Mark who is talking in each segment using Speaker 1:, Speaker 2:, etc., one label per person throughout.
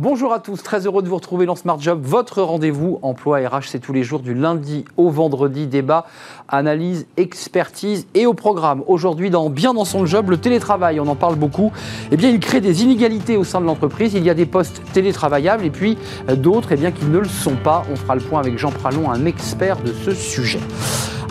Speaker 1: Bonjour à tous, très heureux de vous retrouver dans Smart Job. Votre rendez-vous emploi RH, c'est tous les jours du lundi au vendredi. Débat, analyse, expertise et au programme. Aujourd'hui, dans Bien dans son job, le télétravail, on en parle beaucoup. Eh bien, il crée des inégalités au sein de l'entreprise. Il y a des postes télétravaillables et puis euh, d'autres eh bien, qui ne le sont pas. On fera le point avec Jean Pralon, un expert de ce sujet.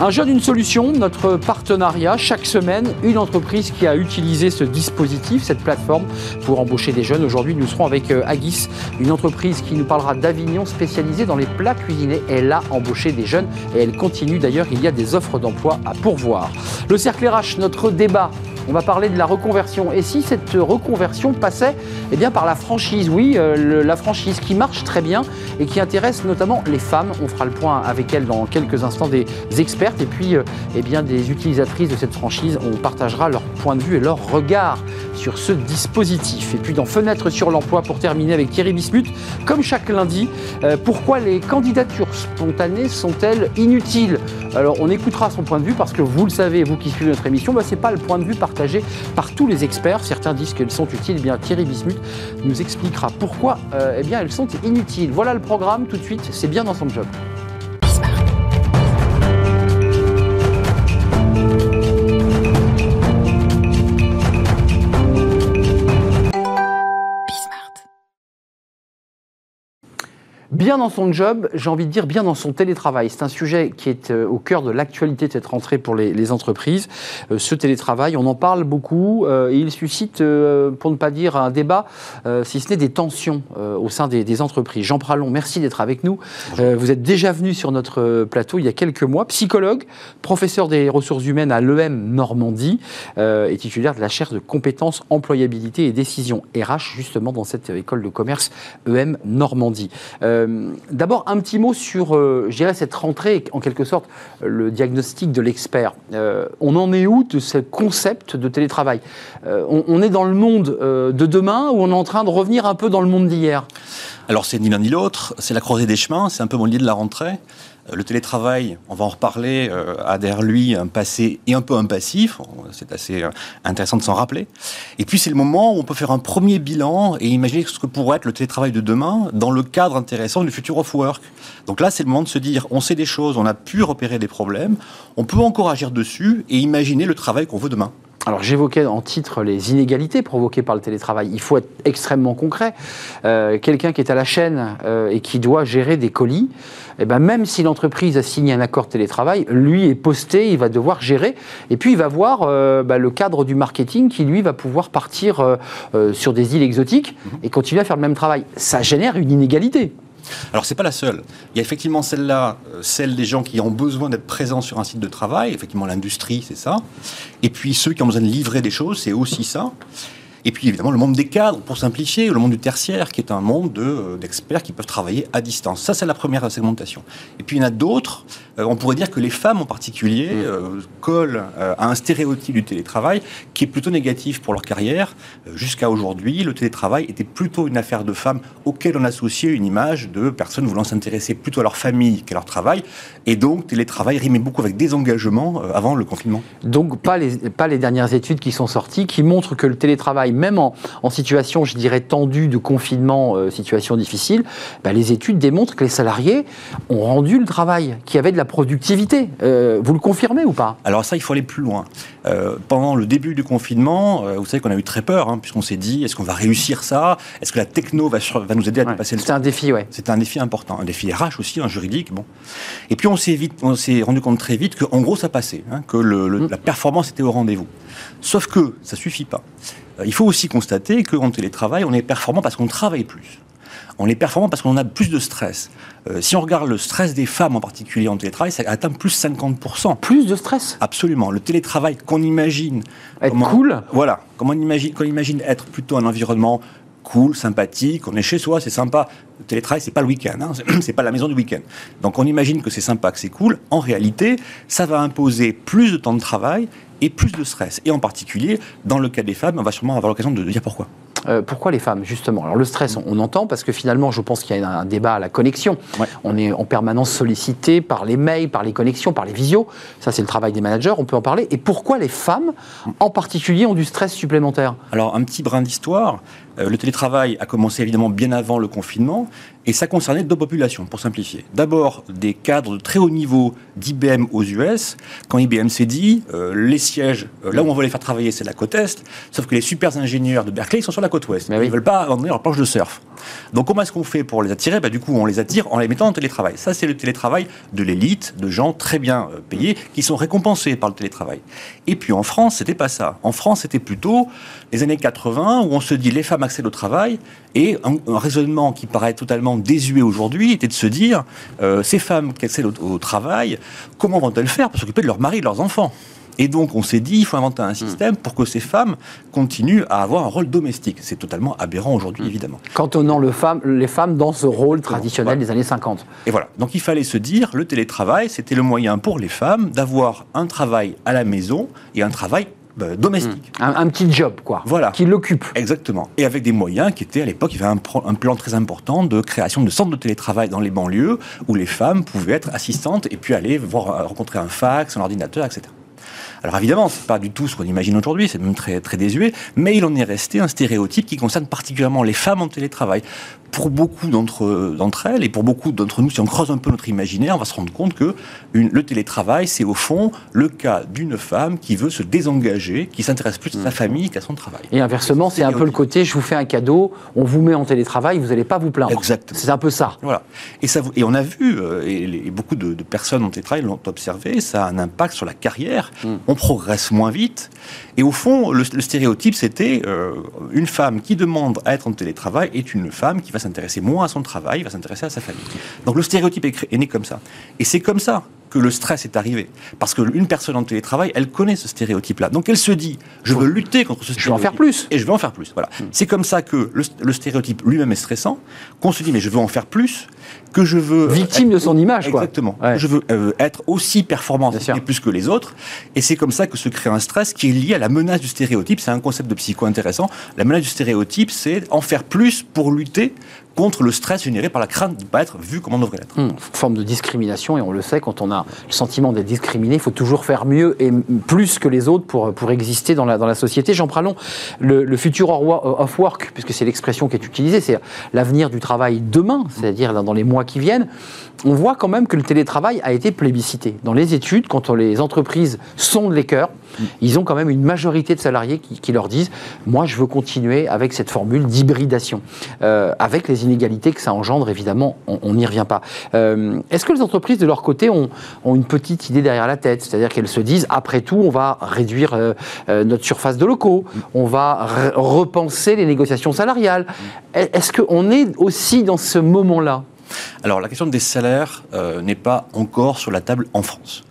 Speaker 1: Un jeune, une solution, notre partenariat. Chaque semaine, une entreprise qui a utilisé ce dispositif, cette plateforme, pour embaucher des jeunes. Aujourd'hui, nous serons avec euh, Agis, une entreprise qui nous parlera d'Avignon spécialisée dans les plats cuisinés. Elle a embauché des jeunes et elle continue d'ailleurs. Il y a des offres d'emploi à pourvoir. Le cercle RH, notre débat on va parler de la reconversion. Et si cette reconversion passait eh bien, par la franchise, oui, euh, la franchise qui marche très bien et qui intéresse notamment les femmes. On fera le point avec elles dans quelques instants des expertes et puis euh, eh bien, des utilisatrices de cette franchise. On partagera leur point de vue et leur regard sur ce dispositif. Et puis dans Fenêtre sur l'emploi, pour terminer avec Thierry Bismuth, comme chaque lundi, euh, pourquoi les candidatures spontanées sont-elles inutiles? Alors on écoutera son point de vue parce que vous le savez, vous qui suivez notre émission, bah, ce n'est pas le point de vue par tous les experts. Certains disent qu'elles sont utiles. Eh bien, Thierry Bismuth nous expliquera pourquoi euh, eh bien, elles sont inutiles. Voilà le programme tout de suite. C'est bien dans son job. Bien dans son job, j'ai envie de dire bien dans son télétravail. C'est un sujet qui est euh, au cœur de l'actualité de cette rentrée pour les, entreprises. Euh, ce télétravail, on en parle beaucoup euh, et il suscite, pour ne pas dire un débat, si ce n'est des tensions au sein des, entreprises. Jean Pralon, merci d'être avec nous. vous êtes déjà venu sur notre plateau il y a quelques mois, psychologue, professeur des ressources humaines à l'EM Normandie et titulaire de la chaire de compétences, employabilité et décision RH, justement dans cette école de commerce EM Normandie. Euh, d'abord, un petit mot sur, euh, cette rentrée, en quelque sorte, le diagnostic de l'expert. Euh, on en est où de ce concept de télétravail? On, est dans le monde de demain ou on est en train de revenir un peu dans le monde d'hier?
Speaker 2: Alors, c'est ni l'un ni l'autre, c'est la croisée des chemins, c'est un peu mon lieu de la rentrée. Le télétravail, on va en reparler, euh, a derrière lui un passé et un peu un passif. C'est assez euh, intéressant de s'en rappeler. Et puis c'est le moment où on peut faire un premier bilan et imaginer ce que pourrait être le télétravail de demain dans le cadre intéressant du futur of work. Donc là, c'est le moment de se dire, on sait des choses, on a pu repérer des problèmes, on peut encore agir dessus et imaginer le travail qu'on veut demain.
Speaker 1: Alors j'évoquais en titre les inégalités provoquées par le télétravail. Il faut être extrêmement concret. Euh, quelqu'un qui est à la chaîne et qui doit gérer des colis, eh ben, même si l'entreprise a signé un accord télétravail, lui est posté, il va devoir gérer. Et puis, il va voir euh, bah, le cadre du marketing qui, lui, va pouvoir partir euh, euh, sur des îles exotiques mhm. et continuer à faire le même travail. Ça génère une inégalité.
Speaker 2: Alors, c'est pas la seule. Il y a effectivement celle-là, celle des gens qui ont besoin d'être présents sur un site de travail. Effectivement, l'industrie, c'est ça. Et puis, ceux qui ont besoin de livrer des choses, c'est aussi ça. Et puis évidemment le monde des cadres, pour simplifier, le monde du tertiaire, qui est un monde euh, d'experts qui peuvent travailler à distance. Ça, c'est la première segmentation. Et puis il y en a d'autres euh, on pourrait dire que les femmes en particulier mm. euh, collent euh, à un stéréotype du télétravail qui est plutôt négatif pour leur carrière. Jusqu'à aujourd'hui, le télétravail était plutôt une affaire de femmes auxquelles on associait une image de personnes voulant s'intéresser plutôt à leur famille qu'à leur travail. Et donc, télétravail rimait beaucoup avec des engagements avant le confinement.
Speaker 1: Donc, pas les, pas les dernières études qui sont sorties qui montrent que le télétravail, même en, situation, je dirais, tendue de confinement, situation difficile, bah, les études démontrent que les salariés ont rendu le travail, qui avait de la productivité. Euh, vous le confirmez ou pas?
Speaker 2: Alors ça, il faut aller plus loin. Euh, pendant le début du confinement, euh, vous savez qu'on a eu très peur, hein, puisqu'on s'est dit, est-ce qu'on va réussir ça? Est-ce que la techno va, va nous aider à dépasser
Speaker 1: le C'est un défi, ouais.
Speaker 2: C'est un défi important, un défi RH aussi, un juridique. Bon. Et puis on s'est vite, on s'est rendu compte très vite qu'en gros ça passait, hein, que mm. la performance était au rendez-vous. Sauf que ça suffit pas. il faut aussi constater qu'en télétravail, on est performant parce qu'on travaille plus on est performant parce qu'on a plus de stress. Euh, si on regarde le stress des femmes en particulier en télétravail, ça atteint plus 50%.
Speaker 1: Plus de stress?
Speaker 2: Absolument. Le télétravail qu'on imagine...
Speaker 1: Être cool?
Speaker 2: Voilà. Comment on imagine, qu'on imagine être plutôt un environnement cool, sympathique, on est chez soi, c'est sympa. Le télétravail, c'est pas le week-end, hein, c'est pas la maison du week-end. Donc on imagine que c'est sympa, que c'est cool. En réalité, ça va imposer plus de temps de travail et plus de stress. Et en particulier, dans le cas des femmes, on va sûrement avoir l'occasion de dire pourquoi.
Speaker 1: Euh, pourquoi les femmes, justement? Alors le stress, on, entend parce que finalement, je pense qu'il y a un, débat à la connexion. On est en permanence sollicité par les mails, par les connexions, par les visios. Ça, c'est le travail des managers, on peut en parler. Et pourquoi les femmes, en particulier, ont du stress supplémentaire?
Speaker 2: Alors, un petit brin d'histoire. Euh, le télétravail a commencé évidemment bien avant le confinement et ça concernait deux populations, pour simplifier. D'abord, des cadres de très haut niveau d'IBM aux US. Quand IBM s'est dit, euh, les sièges, euh, là où on veut les faire travailler, c'est la côte Est, sauf que les super ingénieurs de Berkeley, sont sur la côte Ouest. Ils ne veulent pas abandonner leur planche de surf. Donc comment est-ce qu'on fait pour les attirer? Bah, Du coup, on les attire en les mettant en télétravail. Ça, c'est le télétravail de l'élite, de gens très bien payés, qui sont récompensés par le télétravail. Et puis en France, c'était pas ça. En France, c'était plutôt les années 80, où on se dit, les femmes accèdent au travail, et un, raisonnement qui paraît totalement désuet aujourd'hui était de se dire euh, ces femmes qui accèdent au, travail, comment vont-elles faire pour s'occuper de leur mari et de leurs enfants? Et donc, on s'est dit, il faut inventer un système pour que ces femmes continuent à avoir un rôle domestique. C'est totalement aberrant aujourd'hui, mm. évidemment.
Speaker 1: Cantonnant le femme, les femmes dans ce rôle traditionnel des années 50.
Speaker 2: Et voilà. Donc, il fallait se dire, le télétravail, c'était le moyen pour les femmes d'avoir un travail à la maison et un travail bah, domestique.
Speaker 1: Un, petit job, quoi.
Speaker 2: Voilà.
Speaker 1: Qui l'occupe.
Speaker 2: Exactement. Et avec des moyens qui étaient, à l'époque, il y avait un, plan très important de création de centres de télétravail dans les banlieues où les femmes pouvaient être assistantes et puis aller voir, rencontrer un fax, un ordinateur, etc. Alors évidemment, c'est pas du tout ce qu'on imagine aujourd'hui, c'est même très, très désuet, mais il en est resté un stéréotype qui concerne particulièrement les femmes en télétravail pour beaucoup d'entre elles et pour beaucoup d'entre nous, si on creuse un peu notre imaginaire, on va se rendre compte que le télétravail, c'est au fond le cas d'une femme qui veut se désengager, qui s'intéresse plus à sa mmh. famille qu'à son travail.
Speaker 1: Et inversement, c'est un peu le côté je vous fais un cadeau, on vous met en télétravail, vous n'allez pas vous plaindre.
Speaker 2: Exactement.
Speaker 1: C'est un peu ça.
Speaker 2: Voilà. Et, ça, et on a vu, euh, et, beaucoup de, personnes en télétravail l'ont observé, ça a un impact sur la carrière. Mmh. On progresse moins vite. Et au fond, le, stéréotype, c'était euh, une femme qui demande à être en télétravail est une femme qui va s'intéresser moins à son travail, va s'intéresser à sa famille. Donc le stéréotype est, né comme ça. Et c'est comme ça que le stress est arrivé. Parce qu'une personne en télétravail, elle connaît ce stéréotype-là. Donc elle se dit, je veux lutter contre ce stéréotype.
Speaker 1: Je veux en faire plus.
Speaker 2: Et je veux en faire plus. Voilà. Hmm. C'est comme ça que le, stéréotype lui-même est stressant, qu'on se dit, mais je veux en faire plus, que je veux...
Speaker 1: Victime de son image,
Speaker 2: quoi. Exactement. Je veux euh, être aussi performant et plus que les autres. Et c'est comme ça que se crée un stress qui est lié à la menace du stéréotype. C'est un concept de psycho intéressant. La menace du stéréotype, c'est en faire plus pour lutter contre le stress généré par la crainte de ne pas être vu comme on devrait l'être.
Speaker 1: Une forme de discrimination, et on le sait, quand on a le sentiment d'être discriminé, il faut toujours faire mieux et plus que les autres pour, pour exister dans la, dans la société. Jean Pralon, le, le future of work, puisque c'est l'expression qui est utilisée, c'est l'avenir du travail demain, c'est-à-dire dans les mois qui viennent on voit quand même que le télétravail a été plébiscité. Dans les études, quand les entreprises sondent les cœurs, ils ont quand même une majorité de salariés qui, leur disent Moi, je veux continuer avec cette formule d'hybridation, euh, avec les inégalités que ça engendre, évidemment, on n'y revient pas. Euh, est-ce que les entreprises, de leur côté, ont, une petite idée derrière la tête C'est-à-dire qu'elles se disent Après tout, on va réduire euh, notre surface de locaux, on va repenser les négociations salariales. Est-ce qu'on est aussi dans ce moment-là?
Speaker 2: Alors, la question des salaires euh, n'est pas encore sur la table en France.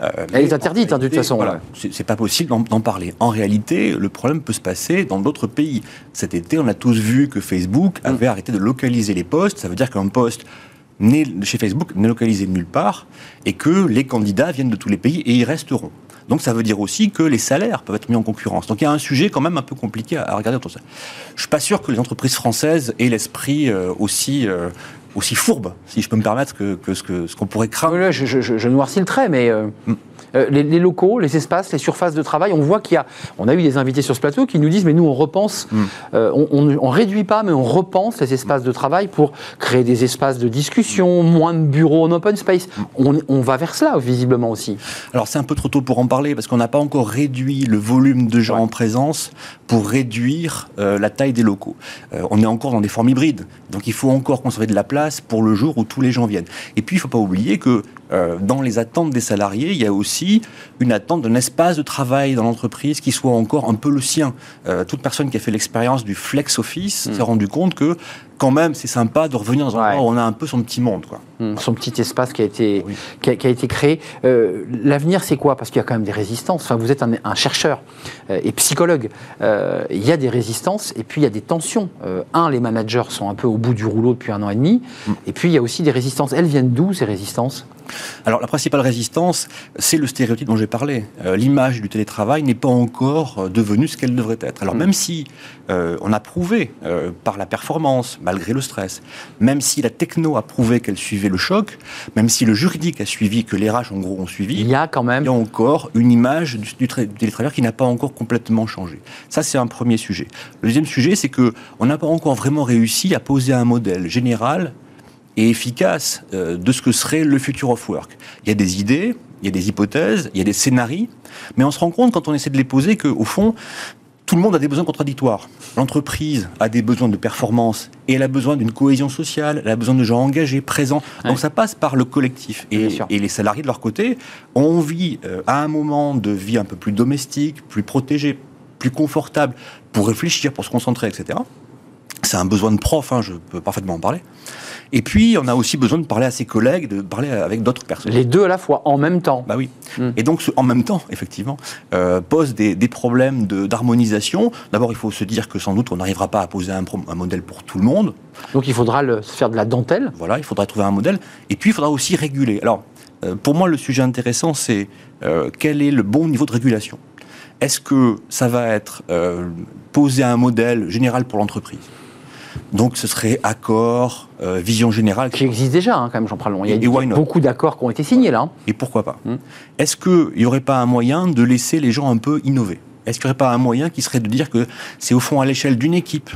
Speaker 1: Euh, Elle est interdite, hein, de toute façon.
Speaker 2: Voilà, c'est pas possible d'en parler. En réalité, le problème peut se passer dans d'autres pays. Cet été, on a tous vu que Facebook mm. avait arrêté de localiser les postes. Ça veut dire qu'un poste chez Facebook n'est localisé nulle part et que les candidats viennent de tous les pays et y resteront. Donc ça veut dire aussi que les salaires peuvent être mis en concurrence. Donc il y a un sujet quand même un peu compliqué à, regarder autour de ça. Je suis pas sûr que les entreprises françaises aient l'esprit euh, aussi aussi fourbe, si je peux me permettre, que, ce qu'on pourrait craindre.
Speaker 1: je, je, noircis le trait, mais euh, mm. Euh, les, locaux, les espaces, les surfaces de travail, on voit qu'il y a, on a eu des invités sur ce plateau qui nous disent, mais nous on repense, mm. euh, on, ne réduit pas, mais on repense les espaces de travail pour créer des espaces de discussion, moins de bureaux en open space. Mm. On, va vers cela, visiblement aussi.
Speaker 2: Alors c'est un peu trop tôt pour en parler, parce qu'on n'a pas encore réduit le volume de gens en présence pour réduire euh, la taille des locaux. on est encore dans des formes hybrides, donc il faut encore conserver de la place pour le jour où tous les gens viennent. Et puis il ne faut pas oublier que dans les attentes des salariés, il y a aussi une attente d'un espace de travail dans l'entreprise qui soit encore un peu le sien. Euh, toute personne qui a fait l'expérience du flex office hmm. s'est rendu compte que quand même, c'est sympa de revenir dans un endroit où on a un peu son petit monde. Quoi.
Speaker 1: Hmm, son petit espace qui a été, qui, a, été créé. Euh, l'avenir, c'est quoi? Parce qu'il y a quand même des résistances. Enfin, vous êtes un, chercheur et psychologue. il y a des résistances et puis il y a des tensions. un, les managers sont un peu au bout du rouleau depuis un an et demi. Hmm. Et puis, il y a aussi des résistances. Elles viennent d'où, ces résistances?
Speaker 2: Alors la principale résistance, c'est le stéréotype dont j'ai parlé. Euh, l'image du télétravail n'est pas encore euh, devenue ce qu'elle devrait être. Alors mm. même si euh, on a prouvé par la performance, malgré le stress, même si la techno a prouvé qu'elle suivait le choc, même si le juridique a suivi, que les RH en gros ont suivi,
Speaker 1: il y a quand même
Speaker 2: il y a encore une image du, du télétravail qui n'a pas encore complètement changé. Ça c'est un premier sujet. Le deuxième sujet, c'est que on n'a pas encore vraiment réussi à poser un modèle général et efficace euh, de ce que serait le future of work. Il y a des idées, il y a des hypothèses, il y a des scénarios, mais on se rend compte quand on essaie de les poser qu'au fond, tout le monde a des besoins contradictoires. L'entreprise a des besoins de performance et elle a besoin d'une cohésion sociale, elle a besoin de gens engagés, présents. Donc ça passe par le collectif. Et, les salariés de leur côté ont envie, euh, à un moment de vie un peu plus domestique, plus protégé, plus confortable, pour réfléchir, pour se concentrer, etc. C'est un besoin de prof, hein, je peux parfaitement en parler. Et puis, on a aussi besoin de parler à ses collègues, de parler avec d'autres personnes.
Speaker 1: Les deux à la fois, en même temps.
Speaker 2: Bah oui. Hmm. Et donc, en même temps, effectivement, euh, pose des, problèmes d'harmonisation. D'abord, il faut se dire que sans doute, on n'arrivera pas à poser un, modèle pour tout le monde.
Speaker 1: Donc, il faudra le, faire de la dentelle.
Speaker 2: Voilà, il faudra trouver un modèle. Et puis, il faudra aussi réguler. Alors, euh, pour moi, le sujet intéressant, c'est euh, quel est le bon niveau de régulation? Est-ce que ça va être poser un modèle général pour l'entreprise? Donc ce serait accord, euh, vision générale.
Speaker 1: Qui existe déjà, hein, quand même, Jean long. Il y a beaucoup d'accords qui ont été signés là.
Speaker 2: Et pourquoi pas hmm. Est-ce qu'il n'y aurait pas un moyen de laisser les gens un peu innover? Est-ce qu'il n'y aurait pas un moyen qui serait de dire que c'est au fond à l'échelle d'une équipe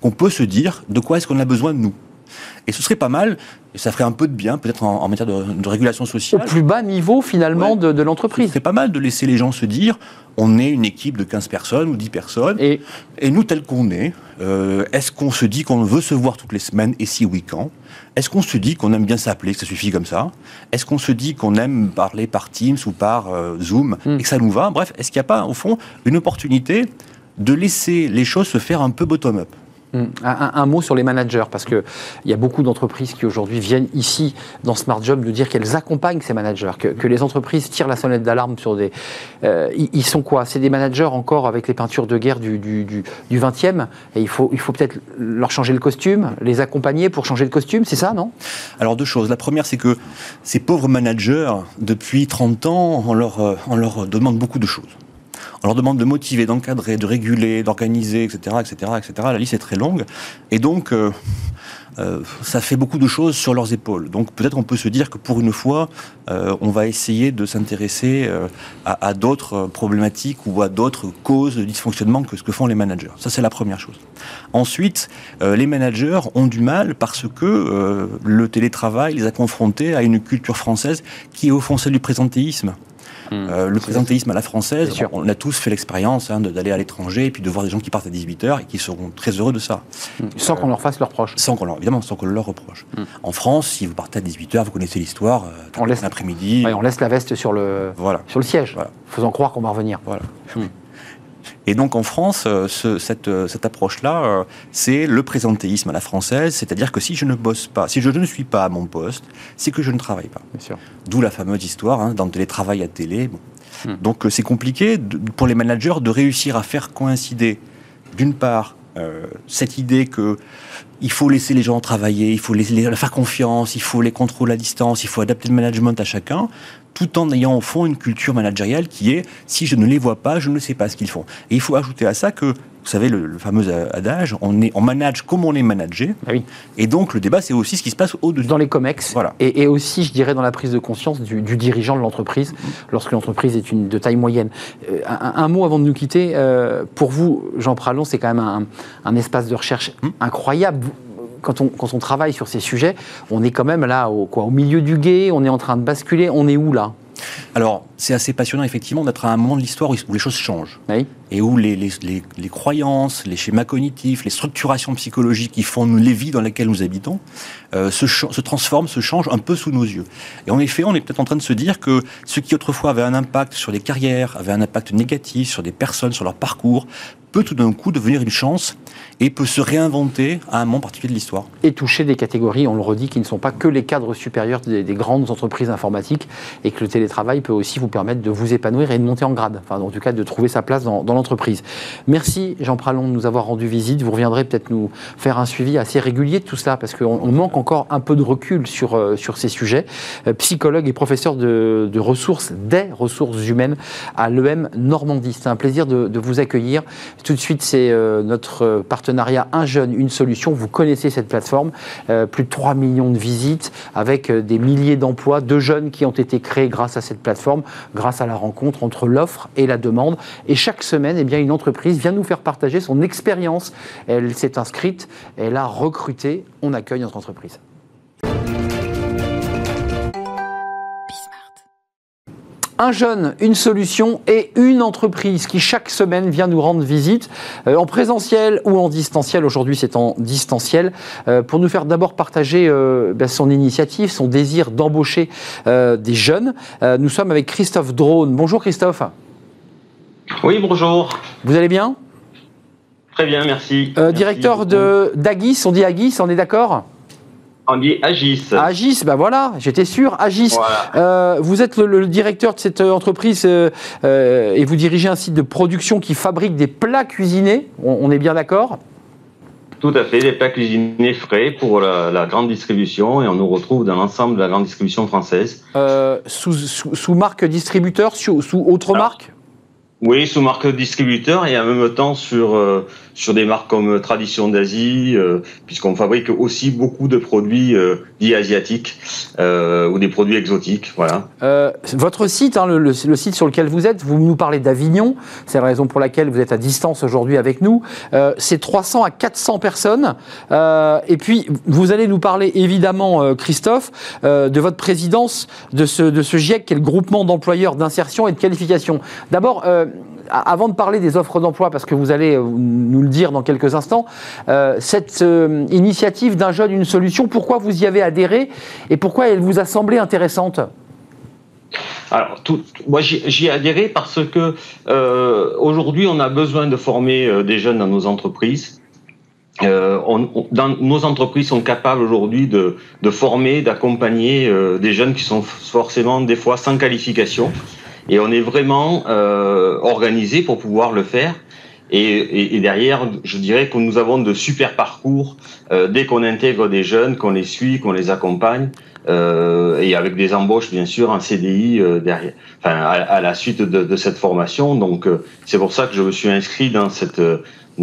Speaker 2: qu'on peut se dire de quoi est-ce qu'on a besoin de nous? Et ce serait pas mal, et ça ferait un peu de bien, peut-être en, matière de, régulation sociale.
Speaker 1: Au plus bas niveau, finalement, de, l'entreprise.
Speaker 2: C'est pas mal de laisser les gens se dire on est une équipe de 15 personnes ou 10 personnes, et, et nous, tel qu'on est, euh, est-ce qu'on se dit qu'on veut se voir toutes les semaines, et si oui, quand? Est-ce qu'on se dit qu'on aime bien s'appeler, que ça suffit comme ça? Est-ce qu'on se dit qu'on aime parler par Teams ou par euh, Zoom, hmm. et que ça nous va? Bref, est-ce qu'il n'y a pas, au fond, une opportunité de laisser les choses se faire un peu bottom-up?
Speaker 1: Mm. Un, mot sur les managers, parce qu'il y a beaucoup d'entreprises qui aujourd'hui viennent ici, dans Smart Job, nous dire qu'elles accompagnent ces managers, que, les entreprises tirent la sonnette d'alarme sur des... Euh, ils, sont quoi? C'est des managers encore avec les peintures de guerre du, du, du, 20e, et il faut, peut-être leur changer le costume, les accompagner pour changer le costume, c'est ça, non?
Speaker 2: Alors deux choses. La première, c'est que ces pauvres managers, depuis 30 ans, euh, on leur demande beaucoup de choses. On leur demande de motiver, d'encadrer, de réguler, d'organiser, etc., etc., etc. La liste est très longue. Et donc, euh, euh, ça fait beaucoup de choses sur leurs épaules. Donc peut-être on peut se dire que pour une fois, euh, on va essayer de s'intéresser à, d'autres problématiques ou à d'autres causes de dysfonctionnement que ce que font les managers. Ça c'est la première chose. Ensuite, les managers ont du mal parce que le télétravail les a confrontés à une culture française qui est au fond celle du présentéisme. Hmm. Euh, le présentéisme à la française, on, a tous fait l'expérience hein, d'aller à l'étranger et puis de voir des gens qui partent à 18h et qui seront très heureux de ça.
Speaker 1: Hmm. Sans qu'on leur fasse leur reproche.
Speaker 2: Sans qu'on leur, évidemment, sans qu'on leur reproche. Hmm. En France, si vous partez à 18h, vous connaissez l'histoire, euh,
Speaker 1: on laisse
Speaker 2: l'après-midi.
Speaker 1: on laisse la veste sur le,
Speaker 2: voilà.
Speaker 1: sur le siège, faisant croire qu'on va revenir.
Speaker 2: Voilà. Et donc en France, euh, cette, euh, cette approche-là, euh, c'est le présentéisme à la française, c'est-à-dire que si je ne bosse pas, si je ne suis pas à mon poste, c'est que je ne travaille pas. D'où la fameuse histoire hein, dans le télétravail à télé. Hmm. Donc c'est compliqué pour les managers de réussir à faire coïncider, d'une part, cette idée que il faut laisser les gens travailler, il faut les, les, faire confiance, il faut les contrôler à distance, il faut adapter le management à chacun, tout en ayant au fond une culture managériale qui est si je ne les vois pas, je ne sais pas ce qu'ils font. Et il faut ajouter à ça que, vous savez, le, fameux adage, on, est, on manage comme on est managé.
Speaker 1: Ah oui.
Speaker 2: Et donc le débat, c'est aussi ce qui se passe au-dessus.
Speaker 1: Dans les COMEX.
Speaker 2: Voilà.
Speaker 1: Et, aussi, je dirais, dans la prise de conscience du, dirigeant de l'entreprise, lorsque l'entreprise est une, de taille moyenne. Euh, un, mot avant de nous quitter. Euh, pour vous, Jean Pralon, c'est quand même un, espace de recherche hum. incroyable quand on, quand on travaille sur ces sujets, on est quand même là au, quoi, au milieu du guet, on est en train de basculer, on est où là?
Speaker 2: Alors, c'est assez passionnant, effectivement, d'être à un moment de l'histoire où, les choses changent. Et où les, les, les, croyances, les schémas cognitifs, les structurations psychologiques qui font les vies dans lesquelles nous habitons euh, se, se, transforment, se changent un peu sous nos yeux. Et en effet, on est peut-être en train de se dire que ce qui autrefois avait un impact sur les carrières, avait un impact négatif sur des personnes, sur leur parcours, peut tout d'un coup devenir une chance et peut se réinventer à un moment particulier de l'histoire.
Speaker 1: Et toucher des catégories, on le redit, qui ne sont pas que les cadres supérieurs des, grandes entreprises informatiques et que le télétravail peut aussi vous permettre de vous épanouir et de monter en grade, enfin en tout cas de trouver sa place dans, l'entreprise. Merci Jean Pralon de nous avoir rendu visite. Vous reviendrez peut-être nous faire un suivi assez régulier de tout ça parce qu'on manque encore un peu de recul sur, euh, sur ces sujets. Euh, psychologue et professeur de, ressources, des ressources humaines à l'EM Normandie. C'est un plaisir de, vous accueillir. Tout de suite, c'est euh, notre partenaire Un jeune, une solution. Vous connaissez cette plateforme, euh, plus de 3 millions de visites avec euh, des milliers d'emplois de jeunes qui ont été créés grâce à cette plateforme, grâce à la rencontre entre l'offre et la demande. Et chaque semaine, eh une entreprise vient nous faire partager son expérience. Elle s'est inscrite, elle a recruté. On accueille notre entreprise. Un jeune, une solution et une entreprise qui chaque semaine vient nous rendre visite euh, en présentiel ou en distanciel. Aujourd'hui, c'est en distanciel euh, pour nous faire d'abord partager euh, ben, son initiative, son désir d'embaucher des jeunes. nous sommes avec Christophe Drone. Bonjour Christophe.
Speaker 3: Oui, bonjour.
Speaker 1: Vous allez bien?
Speaker 3: Très bien, merci.
Speaker 1: directeur de d'Agis, on dit Agis, on est d'accord?
Speaker 3: On dit Agis.
Speaker 1: Agis, ben voilà, j'étais sûr. Agis, euh, vous êtes le, directeur de cette entreprise euh, euh, et vous dirigez un site de production qui fabrique des plats cuisinés. On, est bien d'accord?
Speaker 3: Tout à fait, des plats cuisinés frais pour la, grande distribution et on nous retrouve dans l'ensemble de la grande distribution française.
Speaker 1: Sous, marque distributeur, sous, sous autre marque?
Speaker 3: oui, sous marque distributeur et en même temps sur euh, sur des marques comme Tradition d'Asie, euh, puisqu'on fabrique aussi beaucoup de produits euh, dits asiatiques ou des produits exotiques.
Speaker 1: Votre site, hein, le, site sur lequel vous êtes, vous nous parlez d'Avignon. C'est la raison pour laquelle vous êtes à distance aujourd'hui avec nous. c'est 300 à 400 personnes. et puis vous allez nous parler évidemment, Christophe, de votre présidence de ce de ce GIEC, qui est le groupement d'employeurs d'insertion et de qualification. D'abord avant de parler des offres d'emploi, parce que vous allez euh, nous le dire dans quelques instants, euh, cette euh, initiative d'un jeune, une solution, pourquoi vous y avez adhéré et pourquoi elle vous a semblé intéressante?
Speaker 3: Alors, moi, j'y ai adhéré parce que aujourd'hui, on a besoin de former des jeunes dans nos entreprises. nos entreprises sont capables aujourd'hui de, former, d'accompagner des jeunes qui sont forcément des fois sans qualification. Et on est vraiment euh, organisé pour pouvoir le faire. Et, et, derrière, je dirais que nous avons de super parcours euh, dès qu'on intègre des jeunes, qu'on les suit, qu'on les accompagne, euh, et avec des embauches bien sûr en CDI euh, derrière, enfin à, la suite de, de cette formation. Donc euh, c'est pour ça que je me suis inscrit dans cette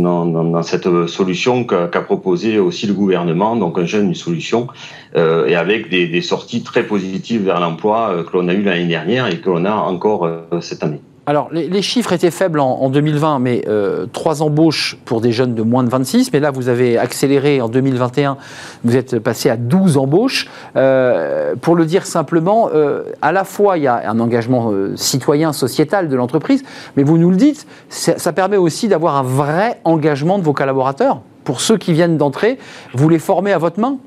Speaker 3: dans, cette solution qu'a proposé aussi le gouvernement, donc un jeune, une solution, euh, et avec des, sorties très positives vers l'emploi euh, que l'on a eu l'année dernière et que l'on a encore euh, cette année.
Speaker 1: Alors, les, chiffres étaient faibles en, 2020, mais euh, trois embauches pour des jeunes de moins de 26. Mais là, vous avez accéléré en 2021. Vous êtes passé à 12 embauches. Euh, pour le dire simplement, euh, à la fois, il y a un engagement citoyen, sociétal de l'entreprise, mais vous nous le dites, ça, permet aussi d'avoir un vrai engagement de vos collaborateurs. Pour ceux qui viennent d'entrer, vous les formez à votre main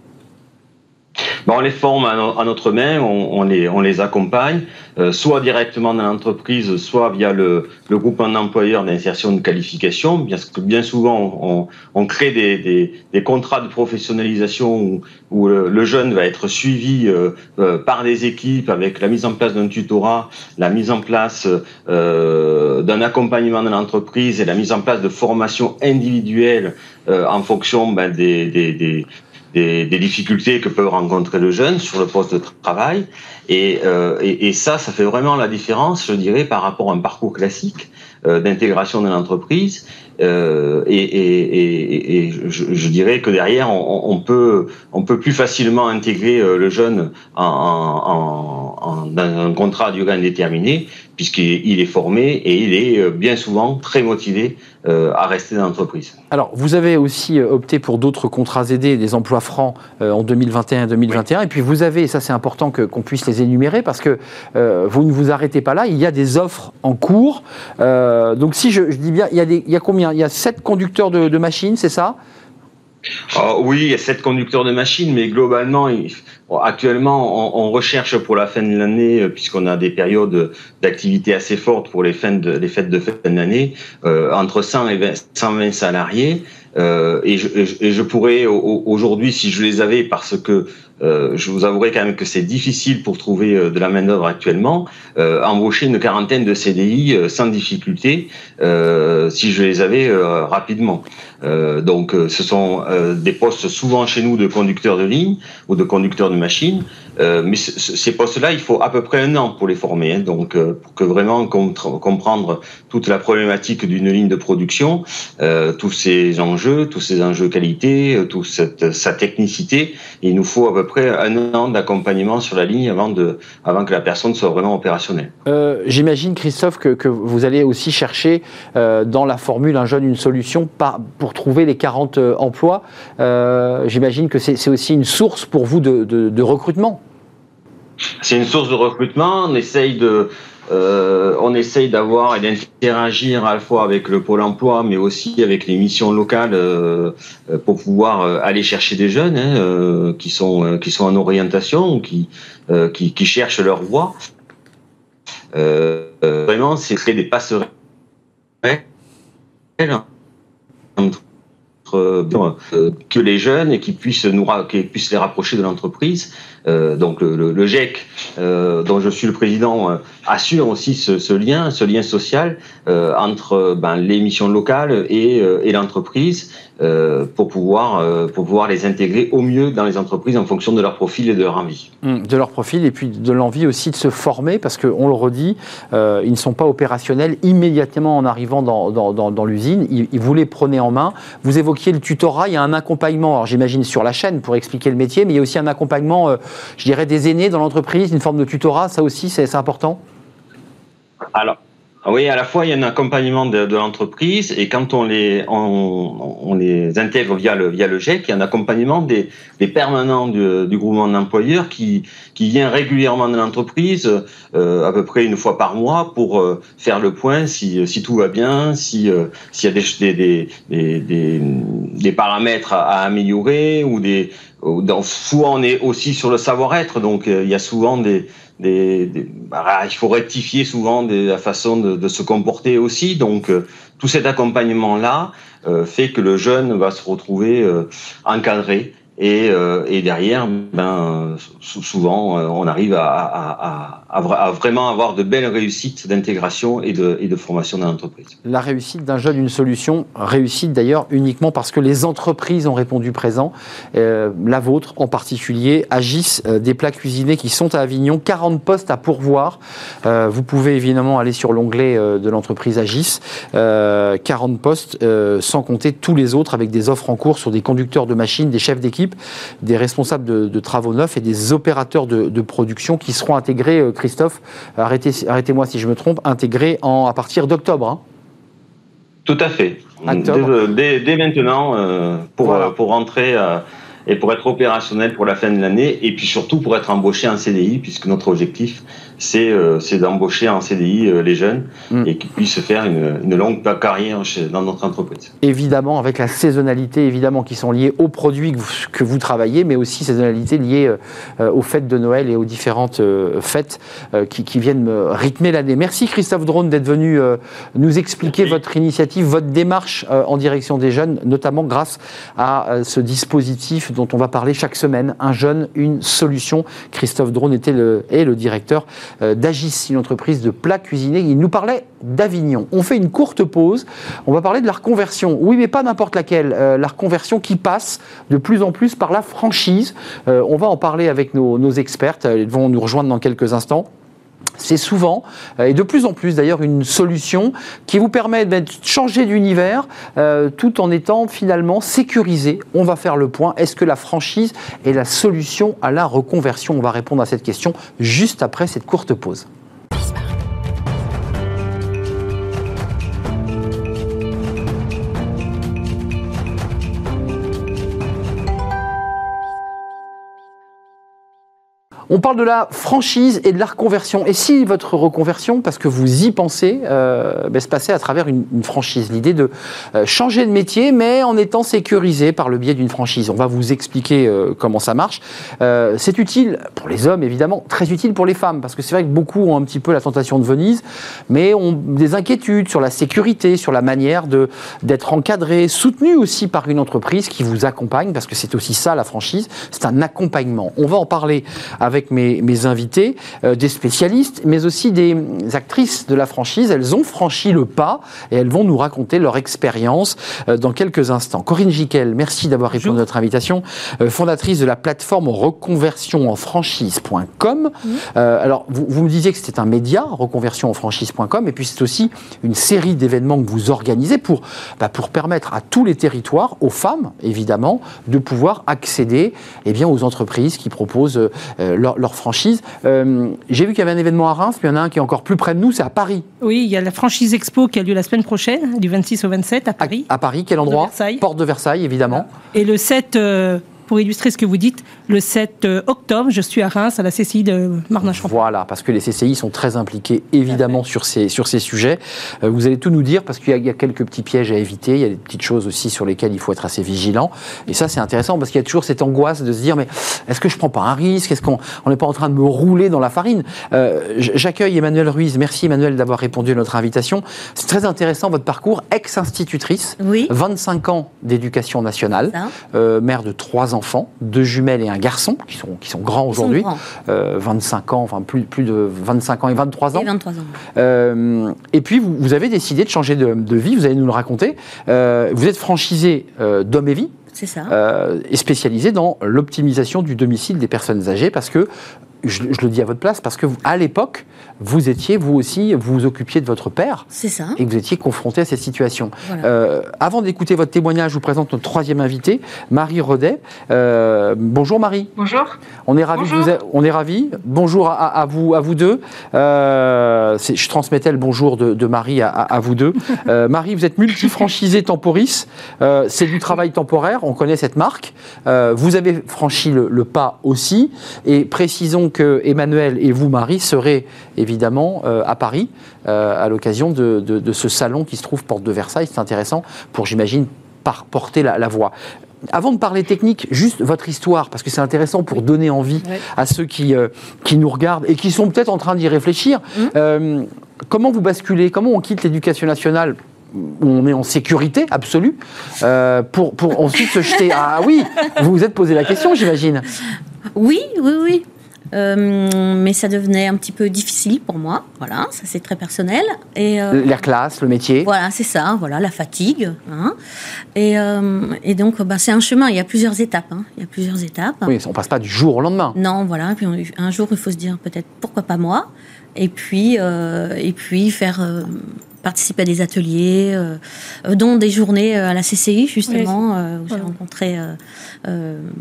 Speaker 3: on les forme à, notre main, on, les, accompagne, euh, soit directement dans l'entreprise, soit via le, le groupement d'employeurs d'insertion de qualification. Bien, souvent, on, on crée des, des, des, contrats de professionnalisation où, où le, jeune va être suivi euh, euh, par des équipes avec la mise en place d'un tutorat, la mise en place euh, d'un accompagnement de l'entreprise et la mise en place de formations individuelles en fonction ben, des, des des, des, difficultés que peut rencontrer le jeune sur le poste de travail. Et, euh, et, ça, ça fait vraiment la différence, je dirais, par rapport à un parcours classique euh, d'intégration de l'entreprise. Euh, et, et je, je, dirais que derrière, on, on, peut, on peut plus facilement intégrer euh, le jeune en, en, en, dans un contrat à durée indéterminée, puisqu'il est formé et il est euh, bien souvent très motivé à rester dans l'entreprise.
Speaker 1: Alors, vous avez aussi opté pour d'autres contrats aidés, des emplois francs en 2021 et 2021. Et puis, vous avez, et ça c'est important qu'on puisse les énumérer, parce que vous ne vous arrêtez pas là, il y a des offres en cours. donc, si je, dis bien, il y, a des, il y a combien Il y a 7 conducteurs de, machines, c'est ça?
Speaker 3: Ah oui, il y a sept conducteurs de machines, mais globalement, actuellement, on, recherche pour la fin de l'année, euh, puisqu'on a des périodes d'activité assez fortes pour les, fêtes de, fin d'année, euh, entre 100 et 120 salariés. Euh, et, je, pourrais aujourd'hui, si je les avais, parce que euh, je vous avouerai quand même que c'est difficile pour trouver euh, de la main d'œuvre actuellement, euh, embaucher une quarantaine de CDI euh, sans difficulté si je les avais rapidement. Donc, ce sont des postes souvent chez nous de conducteurs de ligne ou de conducteurs de machine, mais ces postes-là, il faut à peu près un an pour les former. Hein, donc, pour que vraiment comprendre toute la problématique d'une ligne de production, tous ces enjeux, tous ces enjeux qualité, toute sa technicité, il nous faut à peu près un an d'accompagnement sur la ligne avant, de, avant que la personne soit vraiment opérationnelle.
Speaker 1: Euh, j'imagine, Christophe, que, vous allez aussi chercher euh, dans la formule Un jeune, une solution pour trouver les 40 euh, emplois. J'imagine que c'est aussi une source pour vous de, recrutement.
Speaker 3: C'est une source de recrutement. On essaye de, euh, on essaye d'avoir et d'interagir à la fois avec le pôle emploi, mais aussi avec les missions locales euh, pour pouvoir euh, aller chercher des jeunes hein, qui sont qui sont en orientation ou qui qui, cherchent leur voie. vraiment, c'est créer des passerelles que les jeunes et qui puissent qui puissent les rapprocher de l'entreprise euh, donc le, GEC, euh, dont je suis le président, euh, assure aussi ce, lien, ce lien social entre ben, les missions locales et, l'entreprise pour pouvoir pour pouvoir les intégrer au mieux dans les entreprises en fonction de leur profil et de leur envie.
Speaker 1: Hum, de leur profil et puis de l'envie aussi de se former parce qu'on le redit, ils ne sont pas opérationnels immédiatement en arrivant dans, dans, dans, dans l'usine. Ils, ils, vous les prenez en main. Vous évoquiez le tutorat, il y a un accompagnement. Alors j'imagine sur la chaîne pour expliquer le métier, mais il y a aussi un accompagnement je dirais, des aînés dans l'entreprise, une forme de tutorat, ça aussi, c'est important?
Speaker 3: Alors, oui, à la fois, il y a un accompagnement de, l'entreprise et quand on les, on, intègre via le, via le GEC, il y a un accompagnement des, permanents du, du groupement d'employeurs qui, qui vient régulièrement dans l'entreprise, euh, à peu près une fois par mois, pour euh, faire le point si, si tout va bien, euh, s'il y a des, des, des, des paramètres à, améliorer ou des, dans, souvent on est aussi sur le savoir-être, donc il y a souvent des, des, bah, il faut rectifier souvent la façon de, se comporter aussi. Donc tout cet accompagnement là fait que le jeune va se retrouver encadré et, euh, et, derrière, ben, souvent, euh, on arrive à, vraiment avoir de belles réussites d'intégration et de, formation dans l'entreprise.
Speaker 1: La réussite d'un jeune, une solution, réussite d'ailleurs uniquement parce que les entreprises ont répondu présent. Euh, la vôtre en particulier, euh, des plats cuisinés qui sont à Avignon, 40 postes à pourvoir. Vous pouvez évidemment aller sur l'onglet de l'entreprise Agis, 40 postes, sans compter tous les autres avec des offres en cours sur des conducteurs de machines, des chefs d'équipe des responsables de, travaux neufs et des opérateurs de, production qui seront intégrés, euh, Christophe, arrêtez, arrêtez-moi si je me trompe, intégrés en, à partir d'octobre. Hein.
Speaker 3: Tout à fait. Dès, dès, maintenant, euh, pour, euh, pour rentrer et pour être opérationnel pour la fin de l'année, et puis surtout pour être embauché en CDI, puisque notre objectif, euh, c'est d'embaucher en CDI euh, les jeunes mm. et qu'ils puissent faire une, longue carrière dans notre entreprise.
Speaker 1: Évidemment, avec la saisonnalité évidemment qui sont liées aux produits que vous, travaillez, mais aussi saisonnalité liée euh, aux fêtes de Noël et aux différentes fêtes qui, viennent rythmer l'année. Merci Christophe Drone d'être venu nous expliquer votre initiative, votre démarche en direction des jeunes, notamment grâce à ce dispositif dont on va parler chaque semaine, un jeune, une solution. Christophe Drone était le, est le directeur euh, d'Agis, une entreprise de plats cuisinés. Il nous parlait d'Avignon. On fait une courte pause. On va parler de la reconversion. Oui, mais pas n'importe laquelle. Euh, la reconversion qui passe de plus en plus par la franchise. Euh, on va en parler avec nos, nos expertes. Elles vont nous rejoindre dans quelques instants c'est souvent, euh, et de plus en plus d'ailleurs, une solution qui vous permet de changer d'univers euh, tout en étant finalement sécurisé. On va faire le point. Est-ce que la franchise est la solution à la reconversion? On va répondre à cette question juste après cette courte pause. On parle de la franchise et de la reconversion. Et si votre reconversion, parce que vous y pensez, euh, ben, se passait à travers une, franchise L'idée de euh, changer de métier, mais en étant sécurisé par le biais d'une franchise. On va vous expliquer euh, comment ça marche. c'est utile pour les hommes, évidemment, très utile pour les femmes, parce que c'est vrai que beaucoup ont un petit peu la tentation de Venise, mais ont des inquiétudes sur la sécurité, sur la manière d'être encadré, soutenu aussi par une entreprise qui vous accompagne, parce que c'est aussi ça la franchise, c'est un accompagnement. On va en parler avec mes, invités, euh, des spécialistes, mais aussi des actrices de la franchise. Elles ont franchi le pas et elles vont nous raconter leur expérience euh, dans quelques instants. Corinne Giquel, merci d'avoir répondu à notre invitation, euh, fondatrice de la plateforme reconversion en franchise.com. alors, vous, me disiez que c'était un média, reconversion en franchise.com, et puis c'est aussi une série d'événements que vous organisez pour, bah, pour permettre à tous les territoires, aux femmes évidemment, de pouvoir accéder eh bien, aux entreprises qui proposent leur leur, franchise. Euh, j'ai vu qu'il y avait un événement à Reims, puis il y en a un qui est encore plus près de nous, c'est à Paris.
Speaker 4: Oui, il y a la franchise Expo qui a lieu la semaine prochaine, du 26 au 27 à Paris.
Speaker 1: À, Paris, quel endroit? Porte de Versailles, évidemment.
Speaker 4: Et le 7 pour illustrer ce que vous dites, le 7 euh, octobre, je suis à Reims, à la CCI de Marne-Champlain.
Speaker 1: Voilà, parce que les CCI sont très impliqués, évidemment, sur ces, sur ces sujets. Euh, vous allez tout nous dire, parce qu'il y, a quelques petits pièges à éviter, il y a des petites choses aussi sur lesquelles il faut être assez vigilant. Et ça, c'est intéressant, parce qu'il y a toujours cette angoisse de se dire, mais est-ce que je ne prends pas un risque? Est-ce qu'on n'est pas en train de me rouler dans la farine? Euh, J'accueille Emmanuel Ruiz. Merci, Emmanuel, d'avoir répondu à notre invitation. C'est très intéressant, votre parcours, ex-institutrice,
Speaker 5: oui.
Speaker 1: 25 ans d'éducation nationale, mère de trois enfants, deux jumelles et un garçon, qui sont, qui sont grands aujourd'hui, 25 euh, ans, enfin plus, plus de 25 ans et 23 ans.
Speaker 5: Et 23 ans.
Speaker 1: Euh, et puis vous, vous, avez décidé de changer de, vie, vous allez nous le raconter. Euh, vous êtes franchisé d'Homme et Vie.
Speaker 5: C'est ça.
Speaker 1: et spécialisé dans l'optimisation du domicile des personnes âgées parce que je, le dis à votre place parce que à l'époque, vous étiez vous aussi, vous vous occupiez de votre père.
Speaker 5: C'est ça.
Speaker 1: Et vous étiez confronté à cette situation. Euh, avant d'écouter votre témoignage, je vous présente notre troisième invité, Marie Rodet. Euh, bonjour Marie.
Speaker 6: Bonjour.
Speaker 1: On est ravis. Vous on est ravis. Bonjour à, vous, à vous deux. Euh, je transmettais le bonjour de, Marie à, vous deux. Marie, vous êtes multifranchisée Temporis. C'est du travail temporaire. On connaît cette marque. vous avez franchi le, le pas aussi. Et précisons que Emmanuel et vous, Marie, serez évidemment euh, à Paris euh, à l'occasion de, ce salon qui se trouve porte de Versailles. C'est intéressant pour, j'imagine, porter la, voix. Avant de parler technique, juste votre histoire, parce que c'est intéressant pour donner envie à ceux qui, euh, qui nous regardent et qui sont peut-être en train d'y réfléchir. Mmh. comment vous basculez Comment on quitte l'éducation nationale où on est en sécurité absolue, pour, pour ensuite se jeter. Ah oui, vous vous êtes posé la question, j'imagine.
Speaker 5: Oui, oui, oui. Euh, mais ça devenait un petit peu difficile pour moi. Voilà, ça c'est très personnel.
Speaker 1: Et euh, la classe, le métier.
Speaker 5: Voilà, c'est ça. Voilà, la fatigue. Hein. Et, euh, et, donc, bah, c'est un chemin. Il y a plusieurs étapes. Hein. Il y a plusieurs étapes.
Speaker 1: Oui, on passe pas du jour au lendemain.
Speaker 5: Non, voilà. Puis un jour, il faut se dire peut-être pourquoi pas moi. Et puis, et puis faire participer à des ateliers, dont des journées à la CCI, justement, où j'ai rencontré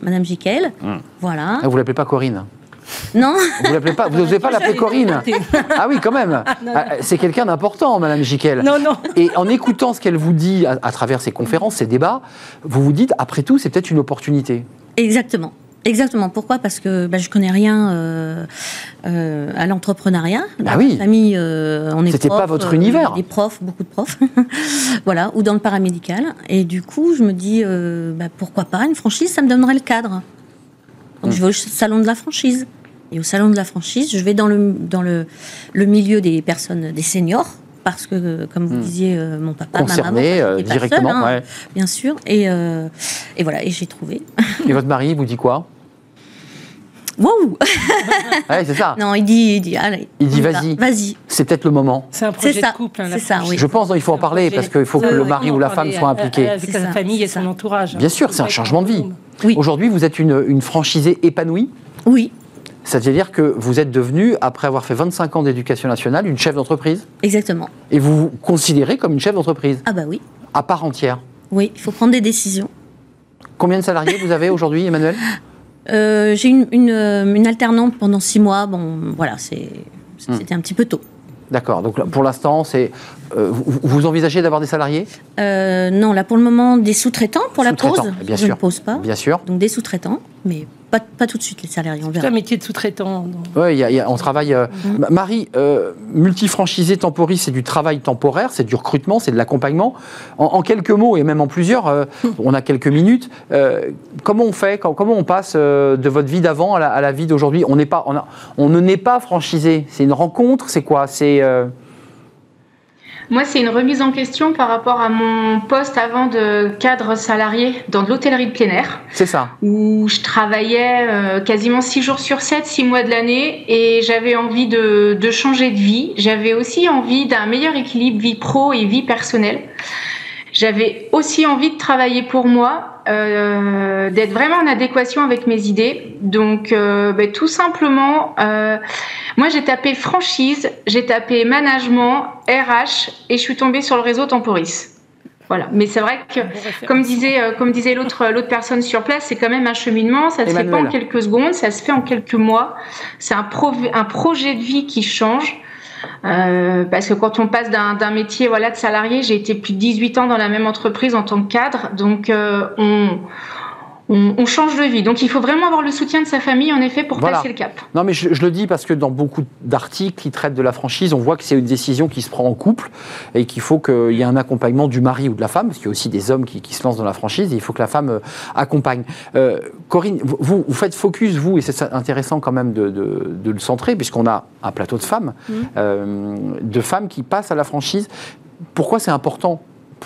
Speaker 5: Madame Jiquel. Hum. Voilà.
Speaker 1: Ah, vous l'appelez pas Corinne?
Speaker 5: Non.
Speaker 1: Vous l'appelez pas, vous n'osez pas l'appeler Corinne. Ah oui, quand même. Ah, c'est quelqu'un d'important, Madame Jiquel.
Speaker 4: Non, non.
Speaker 1: Et en écoutant ce qu'elle vous dit à, travers ses conférences, ses débats, vous vous dites, après tout, c'est peut-être une opportunité.
Speaker 5: Exactement. Exactement. Pourquoi? Parce que bah, je connais rien euh, euh, à l'entrepreneuriat.
Speaker 1: Ah oui.
Speaker 5: Famille, euh, on est.
Speaker 1: C'était pas votre univers.
Speaker 5: Des profs, beaucoup de profs, voilà, ou dans le paramédical. Et du coup, je me dis, bah, pourquoi pas? Une franchise Ça me donnerait le cadre. Donc, je vais au salon de la franchise. Et au salon de la franchise, je vais dans le, dans le, le milieu des personnes, des seniors, parce que, comme vous hmm. disiez, euh, mon papa,
Speaker 1: ma maman, euh, directement, hein,
Speaker 5: bien sûr. Et, euh, et voilà, et j'ai trouvé.
Speaker 1: et votre mari vous dit quoi?
Speaker 5: Waouh
Speaker 1: ouais, c'est ça.
Speaker 5: Non, il dit, il dit, allez.
Speaker 1: Il dit, vas-y.
Speaker 5: Vas-y.
Speaker 1: C'est peut-être le moment.
Speaker 4: C'est un projet de couple. Hein,
Speaker 5: c'est ça, oui.
Speaker 1: Je pense qu'il faut en parler parce qu'il faut que le mari ou la femme soit impliqué.
Speaker 4: Avec sa famille et son entourage.
Speaker 1: Bien sûr, c'est un changement de vie. Oui. Aujourd'hui, vous êtes une, une franchisée épanouie?
Speaker 5: Oui.
Speaker 1: C'est-à-dire que vous êtes devenu, après avoir fait 25 ans d'éducation nationale, une chef d'entreprise
Speaker 5: Exactement.
Speaker 1: Et vous vous considérez comme une chef d'entreprise
Speaker 5: Ah bah oui.
Speaker 1: À part entière
Speaker 5: Oui, il faut prendre des décisions.
Speaker 1: Combien de salariés vous avez aujourd'hui, Emmanuel
Speaker 5: euh, J'ai une, une, alternante pendant six mois. Bon, voilà, hmm. c'était un petit peu tôt.
Speaker 1: D'accord. Donc pour l'instant, c'est euh, vous, envisagez d'avoir des salariés?
Speaker 5: Euh, Non, là pour le moment des sous-traitants pour la pause.
Speaker 1: Bien
Speaker 5: je
Speaker 1: sûr.
Speaker 5: ne pose pas.
Speaker 1: Bien sûr.
Speaker 5: Donc des sous-traitants, mais pas, pas tout de suite les salariés, on
Speaker 4: C'est un métier de sous-traitant.
Speaker 1: Oui, il y a- il y a- on travaille. euh, Ma- Marie, euh, multifranchisé temporis, c'est du travail temporaire, c'est du recrutement, c'est de l'accompagnement. En, en quelques mots, et même en plusieurs, euh, on a quelques minutes. euh, comment on fait quand- Comment on passe euh, de votre vie d'avant à la, à la vie d'aujourd'hui? On n'est pas, on, a- on ne n'est pas franchisé. C'est une rencontre. C'est quoi? C'est euh,
Speaker 6: Moi, c'est une remise en question par rapport à mon poste avant de cadre salarié dans de l'hôtellerie de plein air,
Speaker 1: c'est ça.
Speaker 6: où je travaillais euh, quasiment 6 jours sur 7, 6 mois de l'année, et j'avais envie de, de changer de vie. J'avais aussi envie d'un meilleur équilibre vie pro et vie personnelle. J'avais aussi envie de travailler pour moi, euh, d'être vraiment en adéquation avec mes idées. Donc, euh, ben, tout simplement, euh, moi j'ai tapé franchise, j'ai tapé management, RH, et je suis tombée sur le réseau Temporis. Voilà. Mais c'est vrai que, comme disait, euh, comme disait l'autre, l'autre personne sur place, c'est quand même un cheminement. Ça se fait pas en quelques secondes, ça se fait en quelques mois. C'est un, pro- un projet de vie qui change. Euh, parce que quand on passe d'un métier voilà de salarié, j'ai été plus de 18 ans dans la même entreprise en tant que cadre, donc euh, on, on, on change de vie. Donc il faut vraiment avoir le soutien de sa famille en effet pour
Speaker 1: Voilà.
Speaker 6: passer le cap.
Speaker 1: Non, mais je, je le dis parce que dans beaucoup d'articles qui traitent de la franchise, on voit que c'est une décision qui se prend en couple et qu'il faut qu'il y ait un accompagnement du mari ou de la femme, parce qu'il y a aussi des hommes qui, qui se lancent dans la franchise et il faut que la femme euh, accompagne. Euh, Corinne, vous, faites focus, vous, et c'est intéressant quand même de, de- de le centrer, puisqu'on a un plateau de femmes, euh, de femmes qui passent à la franchise. Pourquoi c'est important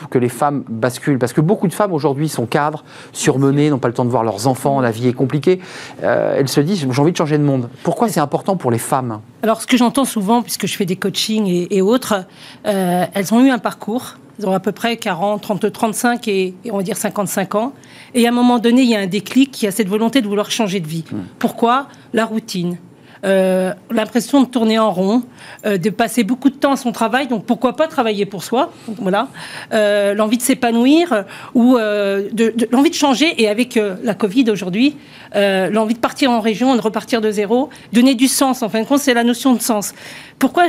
Speaker 1: que les femmes basculent Parce que beaucoup de femmes aujourd'hui sont cadres, surmenées, n'ont pas le temps de voir leurs enfants, la vie est compliquée. Euh, elles se disent j'ai envie de changer de monde. Pourquoi c'est important pour les femmes?
Speaker 4: Alors, ce que j'entends souvent, puisque je fais des coachings et, et autres, euh, elles ont eu un parcours. Elles ont à peu près 40, 30, 35 et, et on va dire 55 ans. Et à un moment donné, il y a un déclic, il y a cette volonté de vouloir changer de vie. Pourquoi? La routine. Euh, l'impression de tourner en rond, euh, de passer beaucoup de temps à son travail, donc pourquoi pas travailler pour soi, voilà, Euh, l'envie de s'épanouir ou de, l'envie de changer et avec la Covid aujourd'hui, l'envie de partir en région, de repartir de zéro, donner du sens. En fin de compte, c'est la notion de sens. Pourquoi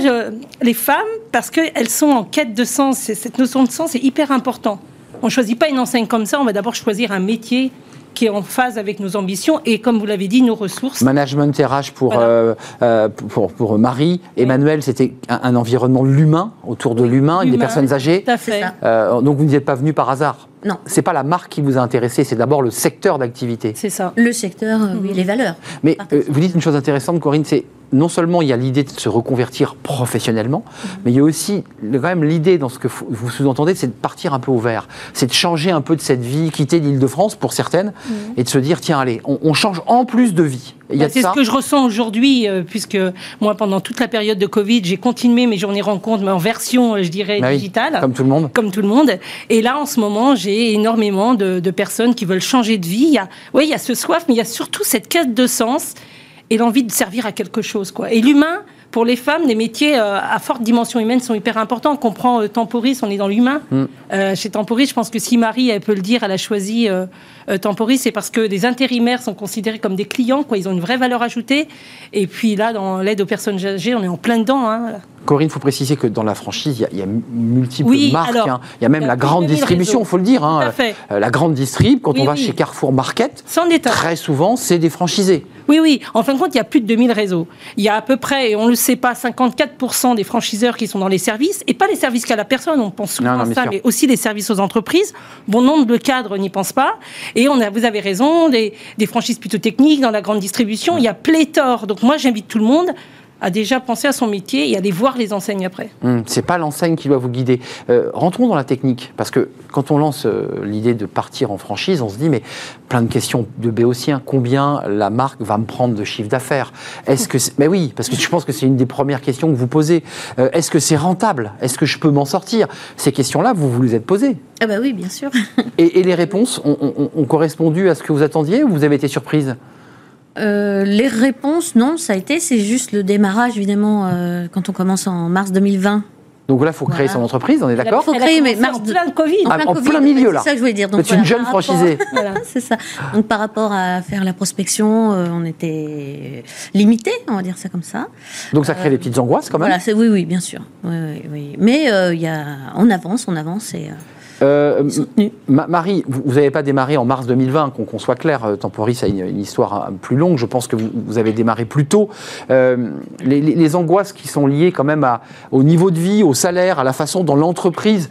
Speaker 4: les femmes Parce qu'elles sont en quête de sens. C'est- Cette notion de sens est hyper important. On ne choisit pas une enseigne comme ça. On va d'abord choisir un métier qui est en phase avec nos ambitions et, comme vous l'avez dit, nos ressources.
Speaker 1: Management RH pour,
Speaker 4: Voilà.
Speaker 1: euh, euh, pour, pour Marie. Emmanuel, c'était un, un environnement de l'humain, autour de l'humain, des personnes âgées.
Speaker 4: Tout à fait.
Speaker 1: Euh, donc vous n'y êtes pas venu par hasard.
Speaker 5: Non.
Speaker 1: C'est pas la marque qui vous a intéressé, c'est d'abord le secteur d'activité.
Speaker 4: C'est ça.
Speaker 5: Le secteur, euh, oui, les valeurs.
Speaker 1: Mais euh, vous dites une chose intéressante, Corinne, c'est non seulement il y a l'idée de se reconvertir professionnellement, mais il y a aussi quand même l'idée dans ce que vous sous-entendez, c'est de partir un peu au vert, c'est de changer un peu de cette vie, quitter l'Île-de-France pour certaines, et de se dire tiens allez, on, on change en plus de vie.
Speaker 4: Bah, c'est ce que je ressens aujourd'hui, euh, puisque moi, pendant toute la période de Covid, j'ai continué mes journées rencontres, mais en version, euh, je dirais,
Speaker 1: Bah oui,
Speaker 4: digitale.
Speaker 1: comme tout le monde.
Speaker 4: Comme tout le monde. Et là, en ce moment, j'ai énormément de, de personnes qui veulent changer de vie. Il y a, oui, il y a ce soif, mais il y a surtout cette quête de sens et l'envie de servir à quelque chose. Quoi. Et l'humain, pour les femmes, les métiers euh, à forte dimension humaine sont hyper importants. On comprend euh, Temporis, on est dans l'humain.
Speaker 1: Mm.
Speaker 4: Euh, chez Temporis, je pense que si Marie, elle peut le dire, elle a choisi euh, Temporis, c'est parce que les intérimaires sont considérés comme des clients, quoi. ils ont une vraie valeur ajoutée. Et puis là, dans l'aide aux personnes âgées, on est en plein dedans. hein.
Speaker 1: Corinne, il faut préciser que dans la franchise, il y a, il y a multiples
Speaker 4: Oui,
Speaker 1: marques.
Speaker 4: alors,
Speaker 1: hein. Il y a même
Speaker 4: il y a
Speaker 1: la grande
Speaker 4: 2000
Speaker 1: distribution, il faut le dire. hein.
Speaker 4: Tout à fait.
Speaker 1: Euh, La grande distrib, quand
Speaker 4: Oui,
Speaker 1: on va
Speaker 4: oui.
Speaker 1: chez Carrefour Market, très souvent, c'est des franchisés.
Speaker 4: Oui, oui. En fin de compte, il y a plus de 2000 réseaux. Il y a à peu près, et on ne le sait pas, 54% des franchiseurs qui sont dans les services, et pas les services qu'à la personne, on pense souvent
Speaker 1: Non, non,
Speaker 4: à ça,
Speaker 1: sûr.
Speaker 4: mais aussi les services aux entreprises. Bon nombre de cadres n'y pensent pas. Et on a, vous avez raison, des, des franchises plutôt techniques dans la grande distribution. Il y a pléthore. Donc moi, j'invite tout le monde à déjà penser à son métier et aller voir les enseignes après.
Speaker 1: Hum, c'est pas l'enseigne qui doit vous guider. Euh, rentrons dans la technique, parce que quand on lance euh, l'idée de partir en franchise, on se dit mais plein de questions de béotien. Combien la marque va me prendre de chiffre d'affaires? Est-ce que mais oui, parce que je pense que c'est une des premières questions que vous posez. Euh, Est-ce que c'est rentable? Est-ce que je peux m'en sortir? Ces questions-là, vous vous les êtes posées.
Speaker 5: Ah bah oui, bien sûr.
Speaker 1: Et, et les réponses ont, ont- ont correspondu à ce que vous attendiez ou vous avez été surprise?
Speaker 5: Euh, les réponses, non, ça a été, c'est juste le démarrage, évidemment, euh, quand on commence en mars 2020.
Speaker 1: Donc là, il faut créer
Speaker 5: Voilà.
Speaker 1: son entreprise, on est d'accord
Speaker 5: Faut
Speaker 4: Elle a
Speaker 5: créer, mais mars
Speaker 4: en plein de Covid.
Speaker 1: Ah, en
Speaker 5: Covid,
Speaker 1: plein milieu, là.
Speaker 5: C'est ça que je voulais dire.
Speaker 1: Vous êtes une jeune
Speaker 5: rapport-
Speaker 1: franchisée.
Speaker 4: Voilà.
Speaker 5: c'est ça. Donc par rapport à faire la prospection, euh, on était limité, on va dire ça comme ça.
Speaker 1: Donc ça crée des petites angoisses quand même.
Speaker 5: Voilà, c'est oui, oui, bien sûr. Oui, oui, oui. Mais euh, il y a, on avance, on avance et. Euh.
Speaker 1: Ma- Marie, vous n'avez pas démarré en mars 2020, qu'on soit clair. euh, Temporis a une, une histoire euh, plus longue. Je pense que vous, vous avez démarré plus tôt. Euh, les, les- les angoisses qui sont liées quand même à- au niveau de vie, au salaire, à la façon dont l'entreprise,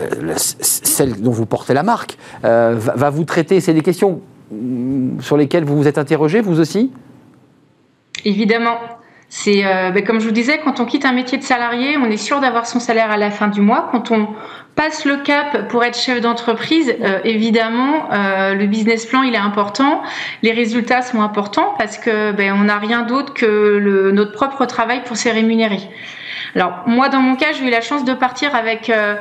Speaker 1: euh, celle dont vous portez la marque, euh, va, va vous traiter, c'est des questions mm, sur lesquelles vous vous êtes interrogé, vous aussi?
Speaker 6: Évidemment. C'est euh, ben, comme je vous disais, quand on quitte un métier de salarié, on est sûr d'avoir son salaire à la fin du mois. Quand on passe le cap pour être chef d'entreprise, euh, évidemment, euh, le business plan il est important, les résultats sont importants parce que ben, on n'a rien d'autre que le, notre propre travail pour se rémunérer. Alors moi, dans mon cas, j'ai eu la chance de partir avec euh,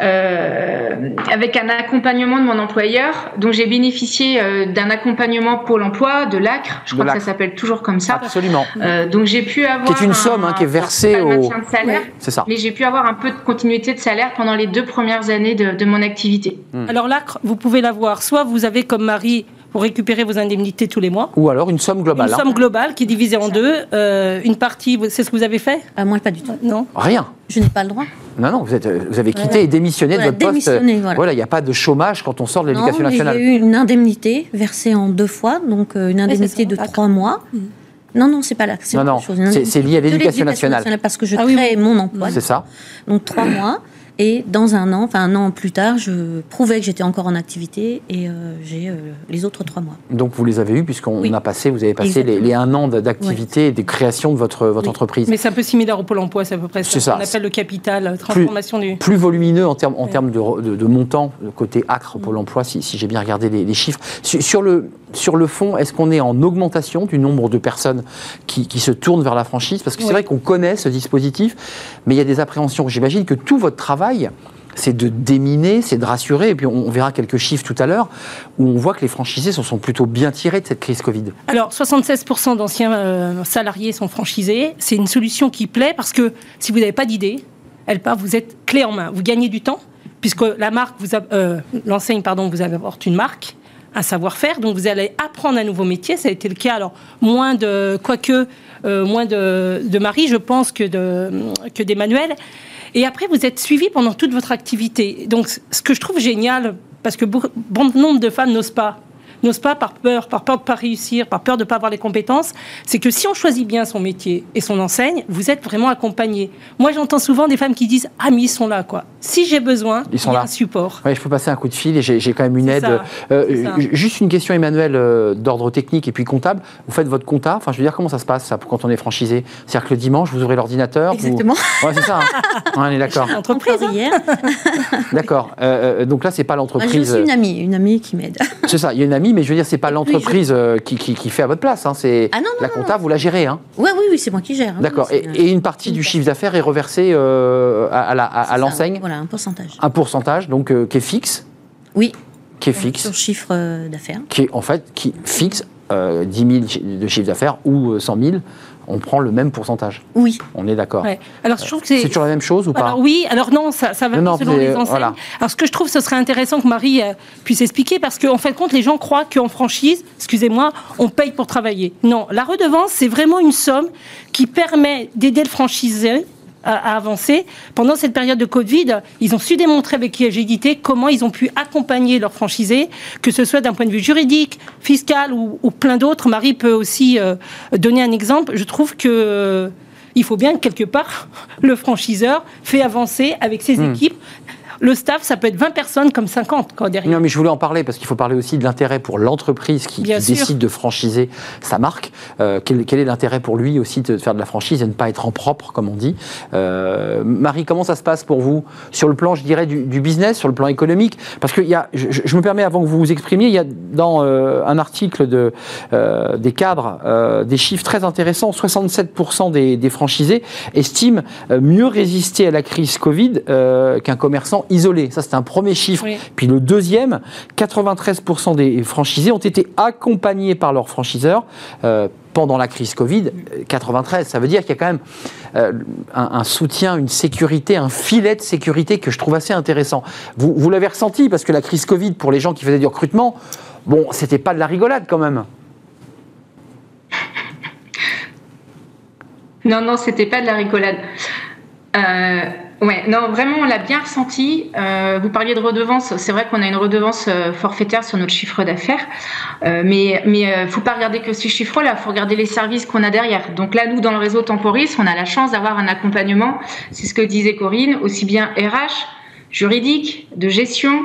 Speaker 6: euh, avec un accompagnement de mon employeur. Donc j'ai bénéficié euh, d'un accompagnement Pôle Emploi, de l'ACRE. Je
Speaker 1: De
Speaker 6: crois que
Speaker 1: l'ACRE.
Speaker 6: ça s'appelle toujours comme ça.
Speaker 1: Absolument.
Speaker 6: Euh, donc j'ai pu avoir
Speaker 1: Qui est une
Speaker 6: un-
Speaker 1: somme, hein, qui est versée au-
Speaker 6: maintien de salaire,
Speaker 1: C'est ça.
Speaker 6: mais j'ai pu avoir un peu de continuité de salaire pendant les deux premières années de, de mon activité.
Speaker 4: Alors l'ACRE, vous pouvez l'avoir. Soit vous avez comme Marie, vous récupérez vos indemnités tous les mois.
Speaker 1: Ou alors une somme globale.
Speaker 4: Une
Speaker 1: hein.
Speaker 4: somme globale qui est divisée en deux. Euh, une partie, c'est ce que vous avez fait?
Speaker 5: Ah, moi, pas du tout.
Speaker 4: Non
Speaker 1: Rien.
Speaker 5: Je n'ai pas le droit.
Speaker 1: Non, non, vous, êtes, euh, vous avez quitté et démissionné
Speaker 5: Voilà,
Speaker 1: de votre poste.
Speaker 5: démissionné, voilà.
Speaker 1: il n'y a pas de chômage quand on sort de l'éducation nationale.
Speaker 5: j'ai eu une indemnité versée en deux fois, donc euh, une indemnité de trois mois. Non, non, c'est pas là. c'est
Speaker 1: Non, non, c'est- lié à
Speaker 5: de
Speaker 1: l'éducation nationale.
Speaker 5: Parce que je
Speaker 4: Ah
Speaker 5: crée
Speaker 4: oui.
Speaker 5: mon emploi.
Speaker 1: C'est ça.
Speaker 5: Donc trois mois. Et dans un an, enfin un an plus tard, je prouvais que j'étais encore en activité et euh, j'ai euh, les autres trois mois.
Speaker 1: Donc vous les avez eus puisqu'on
Speaker 5: Oui.
Speaker 1: a passé, vous avez passé les, un an d'activité et de création de votre, votre
Speaker 5: Oui.
Speaker 1: entreprise.
Speaker 4: Mais c'est un peu similaire au Pôle emploi, c'est à peu près
Speaker 1: C'est
Speaker 4: ça.
Speaker 1: ça.
Speaker 4: On appelle le capital, euh, transformation du.
Speaker 1: Plus volumineux en termes, en
Speaker 4: Ouais.
Speaker 1: termes de, re- de, de montant, côté acre Pôle emploi, si, si j'ai bien regardé les, les chiffres. Sur, sur le, sur le fond, est-ce qu'on est en augmentation du nombre de personnes qui, qui se tournent vers la franchise? Parce que c'est vrai qu'on connaît ce dispositif, mais il y a des appréhensions. J'imagine que tout votre travail, c'est de déminer, c'est de rassurer, et puis on, on verra quelques chiffres tout à l'heure, où on voit que les franchisés se sont plutôt bien tirés de cette crise Covid.
Speaker 4: Alors, 76% d'anciens euh, salariés sont franchisés. C'est une solution qui plaît parce que si vous n'avez pas d'idée, elle part, vous êtes clé en main. Vous gagnez du temps, puisque la marque, vous a- euh, l'enseigne, pardon, vous apporte une marque, un savoir-faire, donc vous allez apprendre un nouveau métier. Ça a été le cas, alors, moins de, quoique, euh, moins de, de Marie, je pense, que, de, que d'Emmanuel. Et après, vous êtes suivi pendant toute votre activité. Donc, ce que je trouve génial, parce que bon nombre de femmes n'osent pas, n'osent pas par peur, par peur de pas réussir, par peur de pas avoir les compétences, c'est que si on choisit bien son métier et son enseigne, vous êtes vraiment accompagné. Moi, j'entends souvent des femmes qui disent ah mais ils sont là quoi. Si j'ai besoin,
Speaker 1: Ils sont
Speaker 4: il y a
Speaker 1: là.
Speaker 4: un support.
Speaker 1: Ouais, je peux passer un coup de fil et j'ai j'ai quand même une aide.
Speaker 4: ça,
Speaker 1: Euh, ju- juste une question, Emmanuel, euh, d'ordre technique et puis comptable. Vous faites votre compta. Enfin, je veux dire, comment ça se passe ça, quand on est franchisé? C'est-à-dire que le dimanche, vous ouvrez l'ordinateur. vous-
Speaker 5: Exactement.
Speaker 1: Ouais, c'est ça. hein. Ouais, on est d'accord.
Speaker 4: Entreprise. hein.
Speaker 5: Hier,
Speaker 1: D'accord. Euh, euh, donc là, c'est pas
Speaker 5: j'ai
Speaker 1: l'entreprise.
Speaker 5: aussi une amie, une amie qui m'aide.
Speaker 1: C'est ça. Il y a une amie, mais je veux dire, c'est pas l'entreprise euh, qui, qui- qui fait à votre place. hein. C'est
Speaker 5: Ah
Speaker 1: la compta, vous la gérez. Hein.
Speaker 5: Ouais, oui, oui, c'est moi qui gère. hein.
Speaker 1: D'accord. Et, une partie
Speaker 5: une
Speaker 1: du chiffre d'affaires est reversée euh, à, l'enseigne.
Speaker 5: Voilà, un pourcentage.
Speaker 1: Un pourcentage, donc euh, qui est fixe,
Speaker 5: Oui,
Speaker 1: qui est fixe.
Speaker 5: sur chiffre d'affaires.
Speaker 1: qui est en fait qui fixe euh, 10 000 chi- de chiffre d'affaires ou euh, 100 000, on prend le même pourcentage.
Speaker 5: Oui,
Speaker 1: On est d'accord.
Speaker 4: Ouais. Alors je trouve que
Speaker 1: C'est
Speaker 4: c'est
Speaker 1: toujours la même chose ou pas
Speaker 4: Alors oui, alors non, ça, ça va
Speaker 1: Non, non,
Speaker 4: selon les enseignes.
Speaker 1: voilà.
Speaker 4: Alors ce que je trouve, ce serait intéressant que Marie euh, puisse expliquer, parce qu'en fin de compte, les gens croient qu'en franchise, excusez-moi, on paye pour travailler. Non, la redevance, c'est vraiment une somme qui permet d'aider le franchisé à, avancer. Pendant cette période de Covid, ils ont su démontrer avec agilité comment ils ont pu accompagner leurs franchisés, que ce soit d'un point de vue juridique, fiscal ou, ou plein d'autres. Marie peut aussi euh, donner un exemple. Je trouve que euh, il faut bien que quelque part le franchiseur fait avancer avec ses
Speaker 1: Hmm.
Speaker 4: équipes. Le staff, ça peut être 20 personnes comme 50 quoi, derrière.
Speaker 1: Non, mais je voulais en parler parce qu'il faut parler aussi de l'intérêt pour l'entreprise qui, décide de franchiser sa marque. Euh, quel, quel est l'intérêt pour lui aussi de faire de la franchise et de ne pas être en propre, comme on dit? Euh, Marie, comment ça se passe pour vous? Sur le plan, je dirais, du, du business, sur le plan économique? Parce que il y a, je, je me permets, avant que vous vous exprimiez, il y a dans euh, un article de, des cadres des chiffres très intéressants. 67% des, des franchisés estiment mieux résister à la crise Covid qu'un commerçant isolé. Ça, c'est un premier chiffre.
Speaker 4: Oui.
Speaker 1: Puis le deuxième, 93% des franchisés ont été accompagnés par leurs franchiseurs euh, pendant la crise Covid. Euh, 93%, ça veut dire qu'il y a quand même euh, un, un soutien, une sécurité, un filet de sécurité que je trouve assez intéressant. Vous, vous l'avez ressenti parce que la crise Covid, pour les gens qui faisaient du recrutement, bon, c'était pas de la rigolade quand même.
Speaker 6: Non, non, c'était pas de la rigolade. Euh, Ouais, non, vraiment, on l'a bien ressenti. Euh, vous parliez de redevance. C'est vrai qu'on a une redevance euh, forfaitaire sur notre chiffre d'affaires, euh, mais mais euh, faut pas regarder que ces chiffres-là. Faut regarder les services qu'on a derrière. Donc là, nous, dans le réseau Temporis, on a la chance d'avoir un accompagnement. C'est ce que disait Corinne, aussi bien RH, juridique, de gestion,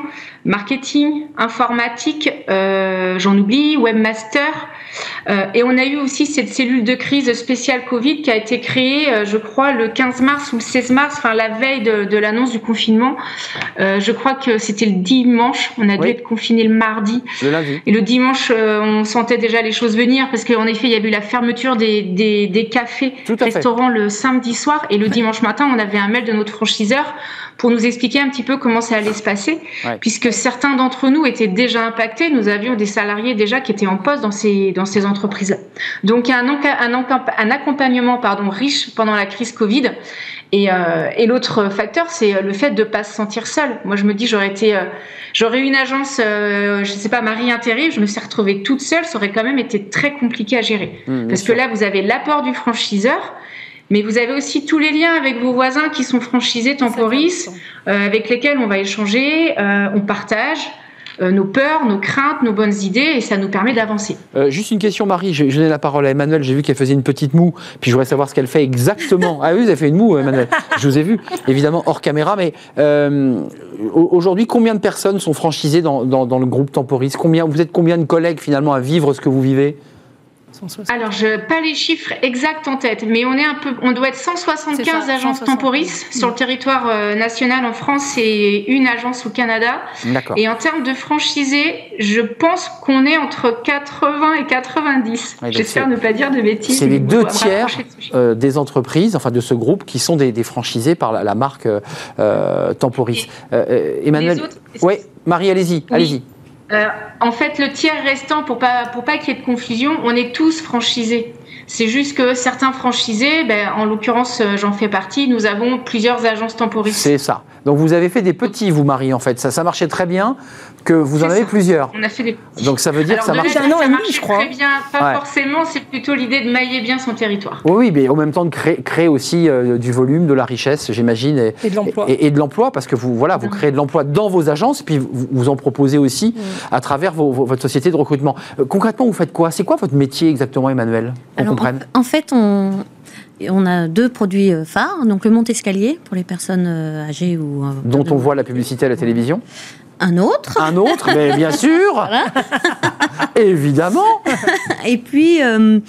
Speaker 6: marketing, informatique, euh, j'en oublie, webmaster. Euh, et on a eu aussi cette cellule de crise spéciale Covid qui a été créée, euh, je crois, le 15 mars ou le 16 mars, enfin la veille de, de l'annonce du confinement. Je crois que c'était le dimanche. On a dû être confiné le mardi.
Speaker 1: Le lundi.
Speaker 6: Et le dimanche, on sentait déjà les choses venir parce qu'en effet, il y a eu la fermeture des, des, des cafés,
Speaker 1: fait.
Speaker 6: restaurants le samedi soir. Et le dimanche matin, on avait un mail de notre franchiseur pour nous expliquer un petit peu comment ça allait se passer,
Speaker 1: Ouais.
Speaker 6: puisque certains d'entre nous étaient déjà impactés. Nous avions des salariés déjà qui étaient en poste dans ces, dans ces entreprises-là. Donc, il y a un, accompagnement pardon, riche pendant la crise Covid. Et, euh, et l'autre facteur, c'est euh, le fait de pas se sentir seul. Moi, je me dis, j'aurais été, euh, j'aurais eu une agence, euh, je sais pas, Marie intérim, je me suis retrouvée toute seule, ça aurait quand même été très compliqué à gérer.
Speaker 1: Mmh,
Speaker 6: Parce
Speaker 1: sûr.
Speaker 6: que là, vous avez l'apport du franchiseur, mais vous avez aussi tous les liens avec vos voisins qui sont franchisés Temporis, euh, avec lesquels on va échanger, euh, on partage euh, nos peurs, nos craintes, nos bonnes idées, et ça nous permet d'avancer.
Speaker 1: Euh, juste une question, Marie. Je, je donne la parole à Emmanuel. J'ai vu qu'elle faisait une petite moue. Puis je voudrais savoir ce qu'elle fait exactement. Ah oui, vous avez fait une moue, Emmanuel. Je vous ai vu, évidemment, hors caméra. Mais euh, au- aujourd'hui, combien de personnes sont franchisées dans, dans- dans le groupe Temporis? Combien, Vous êtes combien de collègues finalement à vivre ce que vous vivez?
Speaker 4: 160.
Speaker 6: Alors, je pas les chiffres exacts en tête, mais on est un peu, on doit être
Speaker 4: C'est
Speaker 6: 175
Speaker 4: ça,
Speaker 6: agences
Speaker 4: 175.
Speaker 6: Temporis sur le territoire euh, national en France et une agence au Canada. Et en termes de franchisés, je pense qu'on est entre 80 et 90.
Speaker 1: Ouais, donc
Speaker 6: J'espère ne pas dire de bêtises.
Speaker 1: C'est les deux tiers euh, des entreprises, enfin de ce groupe, qui sont des, des franchisés par la, la marque euh, Temporis. Emmanuel,
Speaker 6: Les autres-
Speaker 1: oui, Marie, allez-y, allez-y.
Speaker 6: Euh, en fait, le tiers restant, pour pas pour pas qu'il y ait de confusion, on est tous franchisés. C'est juste que certains franchisés, ben, en l'occurrence, euh, j'en fais partie, nous avons plusieurs agences Temporis.
Speaker 1: C'est ça. Donc vous avez fait des petits, vous, Marie, en fait. Ça, ça marchait très bien, que vous en avez
Speaker 6: ça.
Speaker 1: plusieurs.
Speaker 6: On a fait des
Speaker 1: Donc ça veut dire
Speaker 6: Alors,
Speaker 1: que ça
Speaker 6: là,
Speaker 4: un an
Speaker 6: ça
Speaker 4: et demi,
Speaker 6: marchait
Speaker 4: je crois.
Speaker 6: Très bien, pas
Speaker 1: Ouais.
Speaker 6: forcément, c'est plutôt l'idée de mailler bien son territoire.
Speaker 1: Oui, oui, mais en même temps de créer, créer aussi euh, du volume, de la richesse, j'imagine, et,
Speaker 4: Et de l'emploi.
Speaker 1: et- et de l'emploi, parce que vous, voilà, vous créez de l'emploi dans vos agences, puis vous, vous en proposez aussi à travers vos- vos- votre société de recrutement. Euh, concrètement, vous faites quoi? C'est quoi votre métier exactement, Emmanuel?
Speaker 5: Alors, en, en fait, on, on a deux produits euh, phares. Donc, le monte-escalier pour les personnes euh, âgées ou. euh,
Speaker 1: Dont on voit la publicité à la télévision.
Speaker 5: Un autre.
Speaker 1: Un autre, mais bien sûr Évidemment
Speaker 5: Et puis, euh,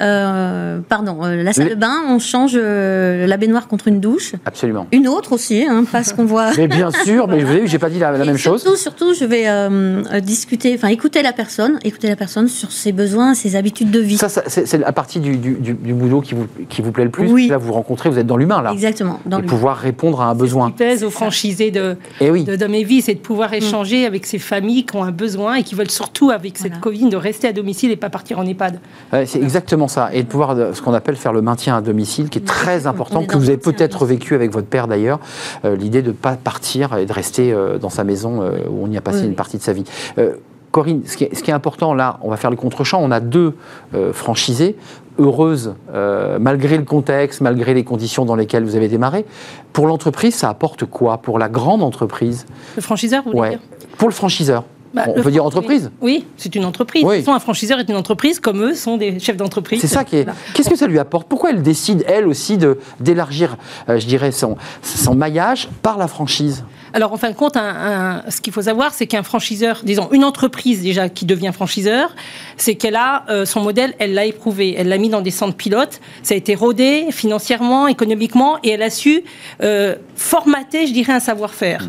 Speaker 5: euh, pardon, euh, la salle
Speaker 1: Les-
Speaker 5: de bain, on change euh, la baignoire contre une douche.
Speaker 1: Absolument.
Speaker 5: Une autre aussi, hein, parce qu'on voit.
Speaker 1: Mais bien sûr, mais vous avez vu, j'ai pas dit la, même chose.
Speaker 5: surtout, Surtout, je vais discuter, enfin écouter la personne, écouter la personne sur ses besoins, ses habitudes de vie.
Speaker 1: Ça, ça, c'est la partie du, du, du- du boulot qui vous, qui vous plaît le plus.
Speaker 5: Oui.
Speaker 1: Là, vous rencontrez, vous êtes dans l'humain, là.
Speaker 5: Exactement. Dans
Speaker 1: et pouvoir répondre à un
Speaker 4: Ce
Speaker 1: besoin.
Speaker 4: qui pèse aux franchisés de,
Speaker 1: Et oui.
Speaker 4: de Dom et Vie, c'est de pouvoir échanger avec ces familles qui ont un besoin et qui veulent surtout, avec cette
Speaker 5: Voilà.
Speaker 4: Covid, de rester à domicile et pas partir en EHPAD.
Speaker 1: Ouais, c'est exactement ça. Et de pouvoir, ce qu'on appelle faire le maintien à domicile, qui est très important,
Speaker 5: est
Speaker 1: que vous avez peut-être vécu avec votre père d'ailleurs, euh, l'idée de ne pas partir et de rester euh, dans sa maison euh, où on y a passé
Speaker 5: Oui,
Speaker 1: une partie de sa vie. Euh, Corinne, ce qui, est, ce qui est important là, on va faire le contre-champ, on a deux euh, franchisées heureuses, euh, malgré le contexte, malgré les conditions dans lesquelles vous avez démarré. Pour l'entreprise, ça apporte quoi? Pour la grande entreprise?
Speaker 4: Le franchiseur, vous voulez
Speaker 1: Ouais.
Speaker 4: dire?
Speaker 1: Pour le franchiseur
Speaker 4: Bah,
Speaker 1: On peut dire entreprise
Speaker 4: Oui, c'est une entreprise.
Speaker 1: Oui.
Speaker 4: De toute façon, un franchiseur est une entreprise, comme eux sont des chefs d'entreprise.
Speaker 1: C'est ça qui est. Qu'est-ce que ça lui apporte? Pourquoi elle décide, elle aussi, d'élargir, euh, je dirais, son, son maillage par la franchise?
Speaker 4: Alors, en fin de compte, ce qu'il faut savoir, c'est qu'un franchiseur, disons, une entreprise déjà qui devient franchiseur, c'est qu'elle a euh, son modèle, elle l'a éprouvé, elle l'a mis dans des centres pilotes, ça a été rodé financièrement, économiquement, et elle a su euh, formater, je dirais, un savoir-faire.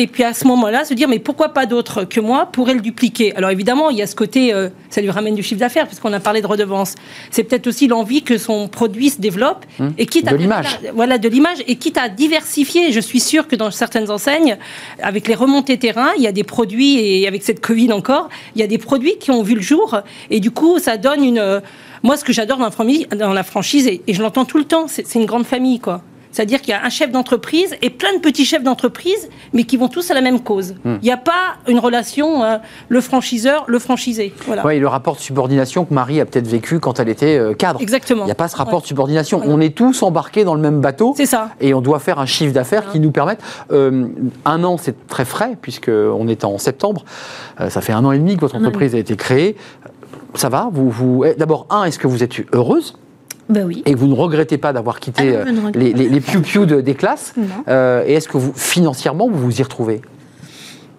Speaker 4: Et puis à ce moment-là, se dire, mais pourquoi pas d'autres que moi pourraient le dupliquer? Alors évidemment, il y a ce côté, euh, ça lui ramène du chiffre d'affaires, puisqu'on a parlé de redevance. C'est peut-être aussi l'envie que son produit se développe, et quitte
Speaker 1: Hum. de
Speaker 4: à
Speaker 1: l'image.
Speaker 4: voilà, de l'image, et quitte à diversifier. Je suis sûre que dans certaines enseignes, avec les remontées terrain, il y a des produits, et avec cette Covid encore, il y a des produits qui ont vu le jour, et du coup, ça donne une... euh, Moi, ce que j'adore dans la franchise, et, je l'entends tout le temps, c'est une grande famille, quoi. C'est-à-dire qu'il y a un chef d'entreprise et plein de petits chefs d'entreprise, mais qui vont tous à la même cause.
Speaker 1: Hmm.
Speaker 4: Il n'y a pas une relation euh, le franchiseur, le franchisé. Voilà.
Speaker 1: Oui, le rapport de subordination que Marie a peut-être vécu quand elle était euh, cadre.
Speaker 4: Exactement.
Speaker 1: Il n'y a pas ce rapport
Speaker 4: Ouais.
Speaker 1: de subordination.
Speaker 4: Voilà.
Speaker 1: On est tous embarqués dans le même bateau.
Speaker 4: C'est ça.
Speaker 1: Et on doit faire un chiffre d'affaires qui nous permette. euh, un an, c'est très frais, puisqu'on est en septembre. Ça fait un an et demi que votre
Speaker 5: et
Speaker 1: entreprise a été créée. Ça va vous, vous... eh, D'abord, un, est-ce que vous êtes heureuse?
Speaker 5: Ben oui.
Speaker 1: et que vous ne regrettez pas d'avoir quitté
Speaker 5: Ah non,
Speaker 1: euh, les, les, les piou-piou de- des classes. Euh, Et est-ce que vous, financièrement, vous vous y retrouvez?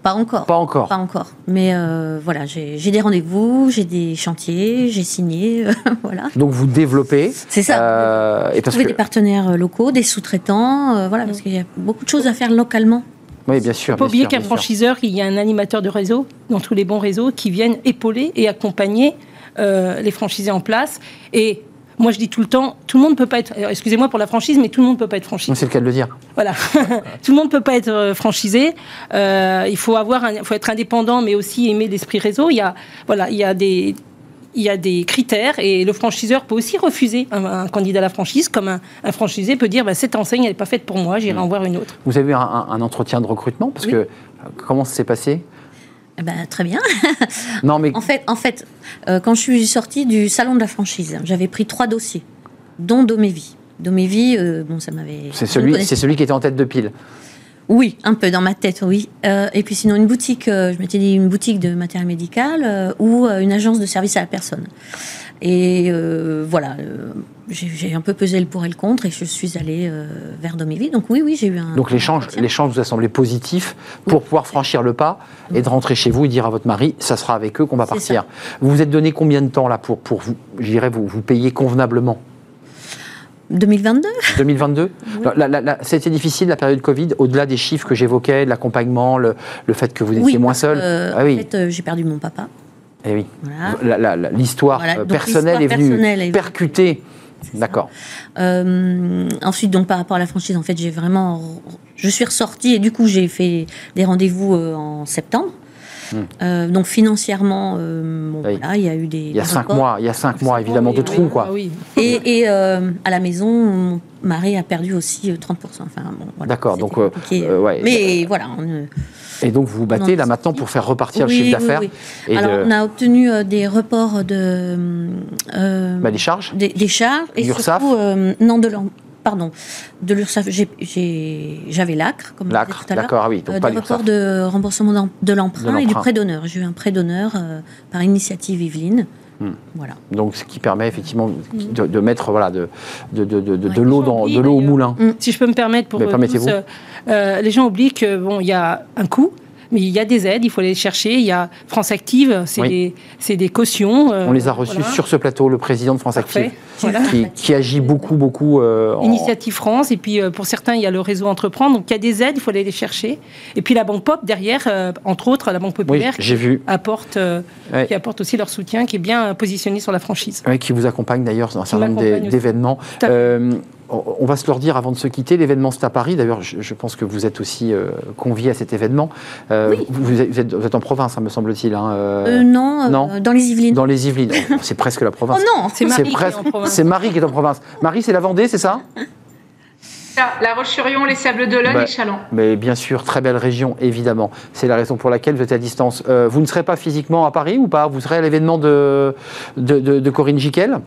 Speaker 5: Pas encore.
Speaker 1: Pas encore.
Speaker 5: Pas encore. Mais euh, voilà, j'ai des rendez-vous, j'ai des chantiers, j'ai signé. voilà.
Speaker 1: Donc vous développez.
Speaker 5: C'est ça.
Speaker 1: Euh, et parce
Speaker 5: Trouver
Speaker 1: que,
Speaker 5: des partenaires locaux, des sous-traitants, euh, voilà, parce qu'il y a beaucoup de choses à faire localement.
Speaker 1: oui, bien sûr.
Speaker 4: Il ne faut oublier qu'un franchiseur, il y a un animateur de réseau dans tous les bons réseaux qui viennent épauler et accompagner euh, les franchisés en place. Et moi, je dis tout le temps, tout le monde ne peut pas être. alors, Excusez-moi pour la franchise, mais tout le monde ne peut pas être franchisé.
Speaker 1: C'est le cas de le dire.
Speaker 4: Voilà. tout le monde ne peut pas être euh, franchisé. Euh, il faut avoir, un- faut être indépendant, mais aussi aimer l'esprit réseau. Il y a, voilà, il y a des il y a des critères et le franchiseur peut aussi refuser un, un candidat à la franchise, comme un, un franchisé peut dire bah, cette enseigne n'est pas faite pour moi, j'irai en voir une autre.
Speaker 1: Vous avez eu un, entretien de recrutement? Parce
Speaker 4: Oui.
Speaker 1: que euh, comment ça s'est passé?
Speaker 5: Eh ben, très bien.
Speaker 1: Non, mais
Speaker 5: En fait, en fait euh, quand je suis sortie du salon de la franchise, j'avais pris trois dossiers, dont Domévi. Domévi, euh, bon, ça m'avait.
Speaker 1: c'est celui qui était en tête de pile.
Speaker 5: Oui, un peu dans ma tête, oui. Euh, et puis sinon, une boutique, euh, je m'étais dit une boutique de matériel médical euh, ou une agence de service à la personne. Et voilà, j'ai un peu pesé le pour et le contre et je suis allée vers Domévi. Donc oui, oui, j'ai eu un.
Speaker 1: Donc l'échange, vous a semblé positif pour pouvoir franchir le pas et de rentrer chez vous et dire à votre mari, ça sera avec eux qu'on va partir. Vous vous êtes donné combien de temps là pour, pour vous, je dirais, vous, vous payer convenablement?
Speaker 5: 2022
Speaker 1: 2022 La- la- la- C'était difficile la période Covid, au-delà des chiffres que j'évoquais, de l'accompagnement, le, le fait que vous étiez
Speaker 5: Oui,
Speaker 1: moins seul.
Speaker 5: euh,
Speaker 1: ah
Speaker 5: En fait, euh, j'ai perdu mon papa.
Speaker 1: eh oui. L'histoire
Speaker 5: Voilà,
Speaker 1: euh,
Speaker 5: donc
Speaker 1: personnelle est
Speaker 5: l'histoire
Speaker 1: venue
Speaker 5: personnelle est venue.
Speaker 1: percuter. D'accord.
Speaker 5: Euh, ensuite, donc par rapport à la franchise, en fait, j'ai vraiment, je suis ressortie et du coup, j'ai fait des rendez-vous en septembre. Euh, donc financièrement, euh, bon.
Speaker 1: Oui.
Speaker 5: voilà, il y a eu des.
Speaker 1: Il y a
Speaker 5: des
Speaker 1: cinq
Speaker 5: rapports.
Speaker 1: mois, il y a cinq mois évidemment de trous
Speaker 4: oui,
Speaker 1: quoi.
Speaker 4: ah oui.
Speaker 5: Et, et, euh, à la maison, mon mari a perdu aussi euh, 30%. Enfin, bon, voilà,
Speaker 1: D'accord, donc, ouais.
Speaker 5: Mais voilà. on,
Speaker 1: Et donc vous vous battez là maintenant pour faire repartir le chiffre d'affaires
Speaker 5: oui.
Speaker 1: et
Speaker 5: Alors,
Speaker 1: de-
Speaker 5: on a obtenu euh, des reports de. euh,
Speaker 1: bah, les charges.
Speaker 5: des, des charges et surtout euh, non de pardon de l'URSSAF j'avais l'acre comme
Speaker 1: L'acre,
Speaker 5: tout à l'heure
Speaker 1: d'accord, ah oui, donc
Speaker 5: Euh,
Speaker 1: pas l'URSSAF.
Speaker 5: reports de remboursement de l'emprunt
Speaker 1: De
Speaker 5: et du prêt d'honneur j'ai eu un prêt d'honneur euh, par initiative Yveline
Speaker 1: Hmm.
Speaker 5: voilà
Speaker 1: Donc ce qui permet effectivement de, de mettre voilà de, de, de, de, de
Speaker 5: Ouais.
Speaker 1: l'eau dans de l'eau au moulin.
Speaker 4: Si je peux me permettre pour
Speaker 1: Mais
Speaker 4: euh, tous, euh, les gens oublient que bon, il y a un coût. Mais il y a des aides, il faut aller les chercher. Il y a France Active, c'est
Speaker 1: Oui.
Speaker 4: des, des cautions. euh,
Speaker 1: On les a reçus
Speaker 4: voilà.
Speaker 1: sur ce plateau, le président de France
Speaker 4: Parfait.
Speaker 1: Active,
Speaker 4: Voilà.
Speaker 1: qui, qui agit beaucoup beaucoup. euh, en-
Speaker 4: Initiative France, et puis euh, pour certains, il y a le réseau Entreprendre. Donc il y a des aides, il faut aller les chercher. Et puis la Banque Pop, derrière, entre autres, la Banque
Speaker 1: Oui,
Speaker 4: Populaire,
Speaker 1: vu.
Speaker 4: apporte,
Speaker 1: Ouais.
Speaker 4: qui apporte aussi leur soutien, qui est bien positionné sur la franchise.
Speaker 1: Oui, qui vous accompagne d'ailleurs dans un certain nombre d'événements. On va se leur dire avant de se quitter, l'événement c'est à Paris. D'ailleurs, je, je pense que vous êtes aussi euh, convié à cet événement. Euh,
Speaker 5: Oui.
Speaker 1: vous, vous êtes, vous en province, hein, me semble-t-il. hein, euh,
Speaker 5: Euh, non, euh,
Speaker 1: non.
Speaker 5: dans les Yvelines
Speaker 1: Dans les Yvelines. Oh, c'est presque la
Speaker 5: oh
Speaker 1: province.
Speaker 5: non
Speaker 4: C'est Marie qui est
Speaker 1: presque-
Speaker 4: en province.
Speaker 1: C'est Marie qui est en province. Marie, c'est la Vendée, c'est ça?
Speaker 6: La Roche-sur-Yon, les Sables d'Olonne
Speaker 1: Bah,
Speaker 6: et Chaland.
Speaker 1: Mais bien sûr, très belle région, évidemment. C'est la raison pour laquelle vous êtes à distance. Euh, vous ne serez pas physiquement à Paris ou pas? Vous serez à l'événement de, de, de- de Corinne Giquel?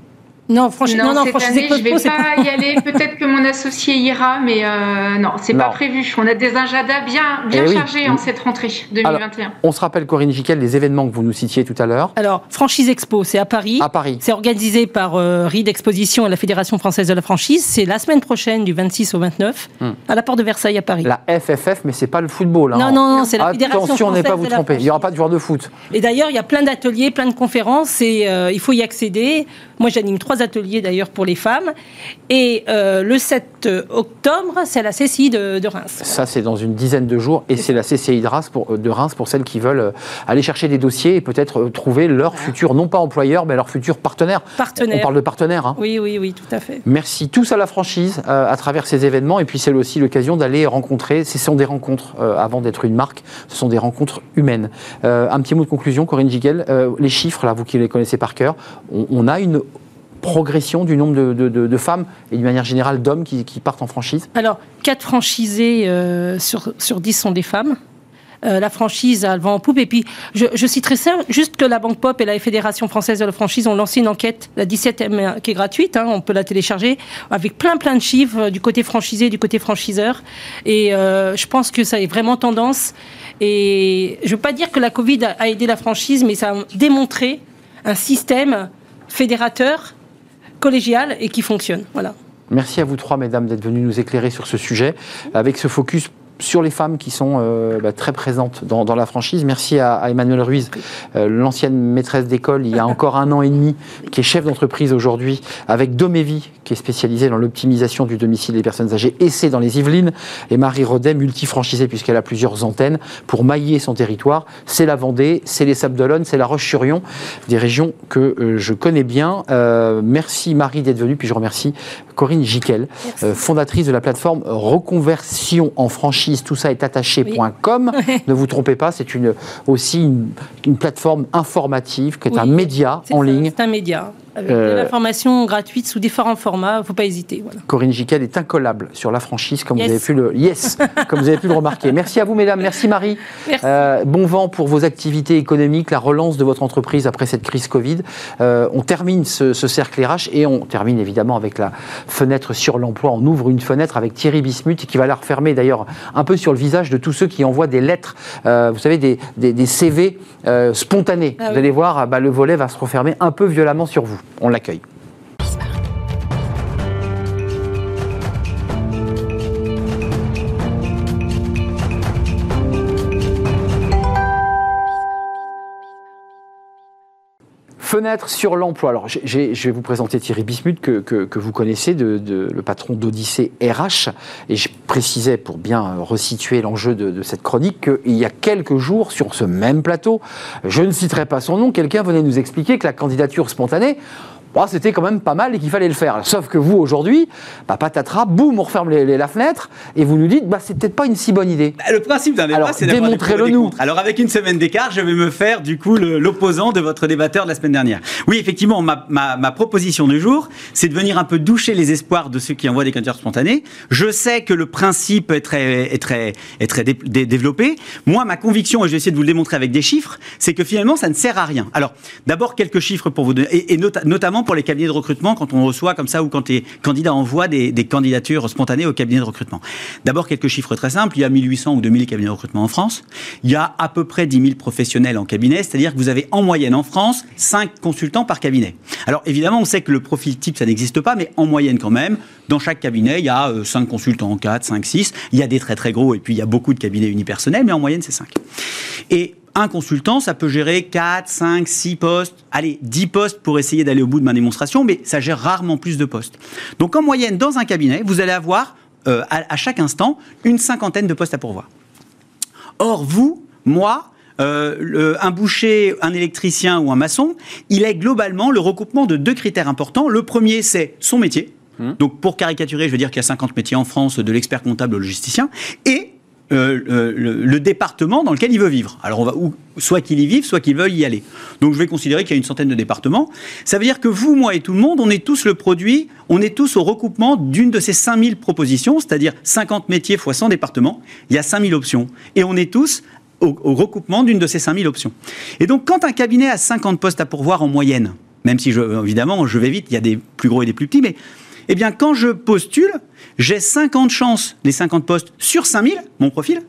Speaker 4: Non, franchement, non, non,
Speaker 6: cette
Speaker 4: franchise
Speaker 6: année, je
Speaker 4: Expo,
Speaker 6: vais pas
Speaker 4: pas.
Speaker 6: y aller. Peut-être que mon associé ira, mais euh, non, c'est pas prévu. On a des agendas bien, bien
Speaker 1: Eh oui.
Speaker 6: chargés en cette rentrée 2021.
Speaker 1: On se rappelle, Corinne Giquel, les événements que vous nous citiez tout à l'heure.
Speaker 4: Alors, Franchise Expo, c'est à Paris.
Speaker 1: À Paris.
Speaker 4: C'est organisé par euh, RID Exposition et la Fédération française de la franchise. C'est la semaine prochaine, du 26 au 29,
Speaker 1: Hmm.
Speaker 4: à la porte de Versailles à Paris.
Speaker 1: La FFF, mais c'est pas le football. hein.
Speaker 4: Non, non, non, c'est la Fédération
Speaker 1: Attention, ne
Speaker 4: française
Speaker 1: pas vous
Speaker 4: de la
Speaker 1: tromper. Il n'y aura pas de joueur de foot.
Speaker 4: Et d'ailleurs, il y a plein d'ateliers, plein de conférences, et euh, il faut y accéder. Moi, j'anime trois ateliers d'ailleurs pour les femmes. Et euh, le 7 octobre, c'est la CCI de, de Reims.
Speaker 1: Ça, c'est dans une dizaine de jours. Et c'est la CCI de Reims, pour, de Reims pour celles qui veulent euh, aller chercher des dossiers et peut-être euh, trouver leur futur, non pas employeur, mais leur futur partenaire.
Speaker 4: Partenaire.
Speaker 1: On parle de partenaire. hein.
Speaker 4: Oui, oui, oui, tout à fait.
Speaker 1: Merci tous à la franchise euh, à travers ces événements et puis c'est aussi l'occasion d'aller rencontrer, ce sont des rencontres euh, avant d'être une marque, ce sont des rencontres humaines. Euh, un petit mot de conclusion, Corinne Giguel, les chiffres là, vous qui les connaissez par cœur, on, on a une progression du nombre de, femmes et d'une manière générale d'hommes qui, partent en franchise
Speaker 4: Alors, 4 franchisés euh, sur, sur 10 sont des femmes. Euh, la franchise a le en poupe. Et puis, je, je citerai ça, juste que la Banque Pop et la Fédération française de la franchise ont lancé une enquête, la 17e, euh, qui est gratuite, hein, on peut la télécharger, avec plein plein de chiffres du côté franchisé, du côté franchiseur. Et je pense que ça est vraiment tendance. Et je ne veux pas dire que la Covid a aidé la franchise, mais ça a démontré un système fédérateur, collégial et qui fonctionne.
Speaker 1: Merci à vous trois, mesdames, d'être venues nous éclairer sur ce sujet, avec ce focus sur les femmes qui sont euh, bah, très présentes dans, dans la franchise. Merci à, à Emmanuel Ruiz, euh, l'ancienne maîtresse d'école il y a encore un an et demi, qui est chef d'entreprise aujourd'hui, avec Domévi, qui est spécialisée dans l'optimisation du domicile des personnes âgées, et c'est dans les Yvelines, et Marie Rodet, multifranchisée puisqu'elle a plusieurs antennes, pour mailler son territoire. C'est la Vendée, c'est les Sables d'Olonne, c'est la Roche-sur-Yon, des régions que euh, je connais bien. Merci Marie d'être venue, puis je remercie Corinne Jiquel, fondatrice de la plateforme Reconversion en franchise, tout ça est attaché.com. ne vous trompez pas, c'est une, aussi une, une plateforme informative, qui est
Speaker 4: Oui,
Speaker 1: un média en
Speaker 4: ça,
Speaker 1: ligne.
Speaker 4: C'est un média. Avec
Speaker 1: Euh,
Speaker 4: de l'information gratuite sous différents formats. Il ne faut pas hésiter. Voilà.
Speaker 1: Corinne Jiquel est incollable sur la franchise, comme
Speaker 4: Yes.
Speaker 1: vous avez pu le yes, comme vous avez pu le remarquer. Merci à vous, mesdames. Merci Marie.
Speaker 4: Merci.
Speaker 1: Euh, bon vent pour vos activités économiques, la relance de votre entreprise après cette crise Covid. Euh, on termine ce, ce cercle RH et on termine évidemment avec la fenêtre sur l'emploi. On ouvre une fenêtre avec Thierry Bismuth qui va la refermer d'ailleurs un peu sur le visage de tous ceux qui envoient des lettres, euh, vous savez, des, des- des CV spontanés.
Speaker 4: Ah
Speaker 1: vous allez voir, ah bah, le volet va se refermer un peu violemment sur vous. On l'accueille. Fenêtre sur l'emploi. Alors, je vais vous présenter Thierry Bismuth, que, que- vous connaissez, le patron d'Odyssée RH. Et je précisais, pour bien resituer l'enjeu de cette chronique, qu'il y a quelques jours, sur ce même plateau, je ne citerai pas son nom, quelqu'un venait nous expliquer que la candidature spontanée, c'était quand même pas mal et qu'il fallait le faire. Sauf que vous, aujourd'hui, bah, patatras, boum, on referme les- les- la fenêtre et vous nous dites, bah, c'est peut-être pas une si bonne idée.
Speaker 2: Bah, Le principe d'un débat, c'est d'avoir des
Speaker 1: nous.
Speaker 2: contre. Alors, avec une semaine d'écart, je vais me faire, du coup, l'opposant de votre débatteur de la semaine dernière. Oui, effectivement, ma, ma- ma proposition du jour, c'est de venir un peu doucher les espoirs de ceux qui envoient des candidatures spontanées. Je sais que le principe est très, est très, est très dé- dé- développé. Moi, ma conviction, et je vais essayer de vous le démontrer avec des chiffres, c'est que finalement, ça ne sert à rien. Alors, d'abord, quelques chiffres pour vous donner, et, et nota- notamment pour les cabinets de recrutement, quand on reçoit comme ça, ou quand les candidats envoient des, candidatures spontanées au cabinet de recrutement. D'abord, quelques chiffres très simples. Il y a 1800 ou 2000 cabinets de recrutement en France. Il y a à peu près 10 000 professionnels en cabinet, c'est-à-dire que vous avez en moyenne en France 5 consultants par cabinet. Alors, évidemment, on sait que le profil type, ça n'existe pas, mais en moyenne quand même, dans chaque cabinet, il y a 5 consultants, 4, 5, 6. Il y a des très très gros, et puis il y a beaucoup de cabinets unipersonnels, mais en moyenne, c'est 5. Et un consultant, ça peut gérer 4, 5, 6 postes, allez, 10 postes pour essayer d'aller au bout de ma démonstration, mais ça gère rarement plus de postes. Donc en moyenne, dans un cabinet, vous allez avoir euh, à, à chaque instant une cinquantaine de postes à pourvoir. Or, vous, moi, euh, le- un boucher, un électricien ou un maçon, il est globalement le recoupement de deux critères importants. Le premier, c'est son métier. Donc, pour caricaturer, je veux dire qu'il y a 50 métiers en France, de l'expert comptable au logisticien. Et euh, le, le- département dans lequel il veut vivre. Alors, on va soit qu'il y vive, soit qu'il veuille y aller. Donc, je vais considérer qu'il y a une centaine de départements. Ça veut dire que vous, moi et tout le monde, on est tous le produit, on est tous au recoupement d'une de ces 5000 propositions, c'est-à-dire 50 métiers fois 100 départements. Il y a 5000 options. Et on est tous au, recoupement d'une de ces 5000 options. Et donc, quand un cabinet a 50 postes à pourvoir en moyenne, même si, je, évidemment, je vais vite, il y a des plus gros et des plus petits, mais eh bien, quand je postule, j'ai 50 chances, les 50 postes sur 5000, mon profil,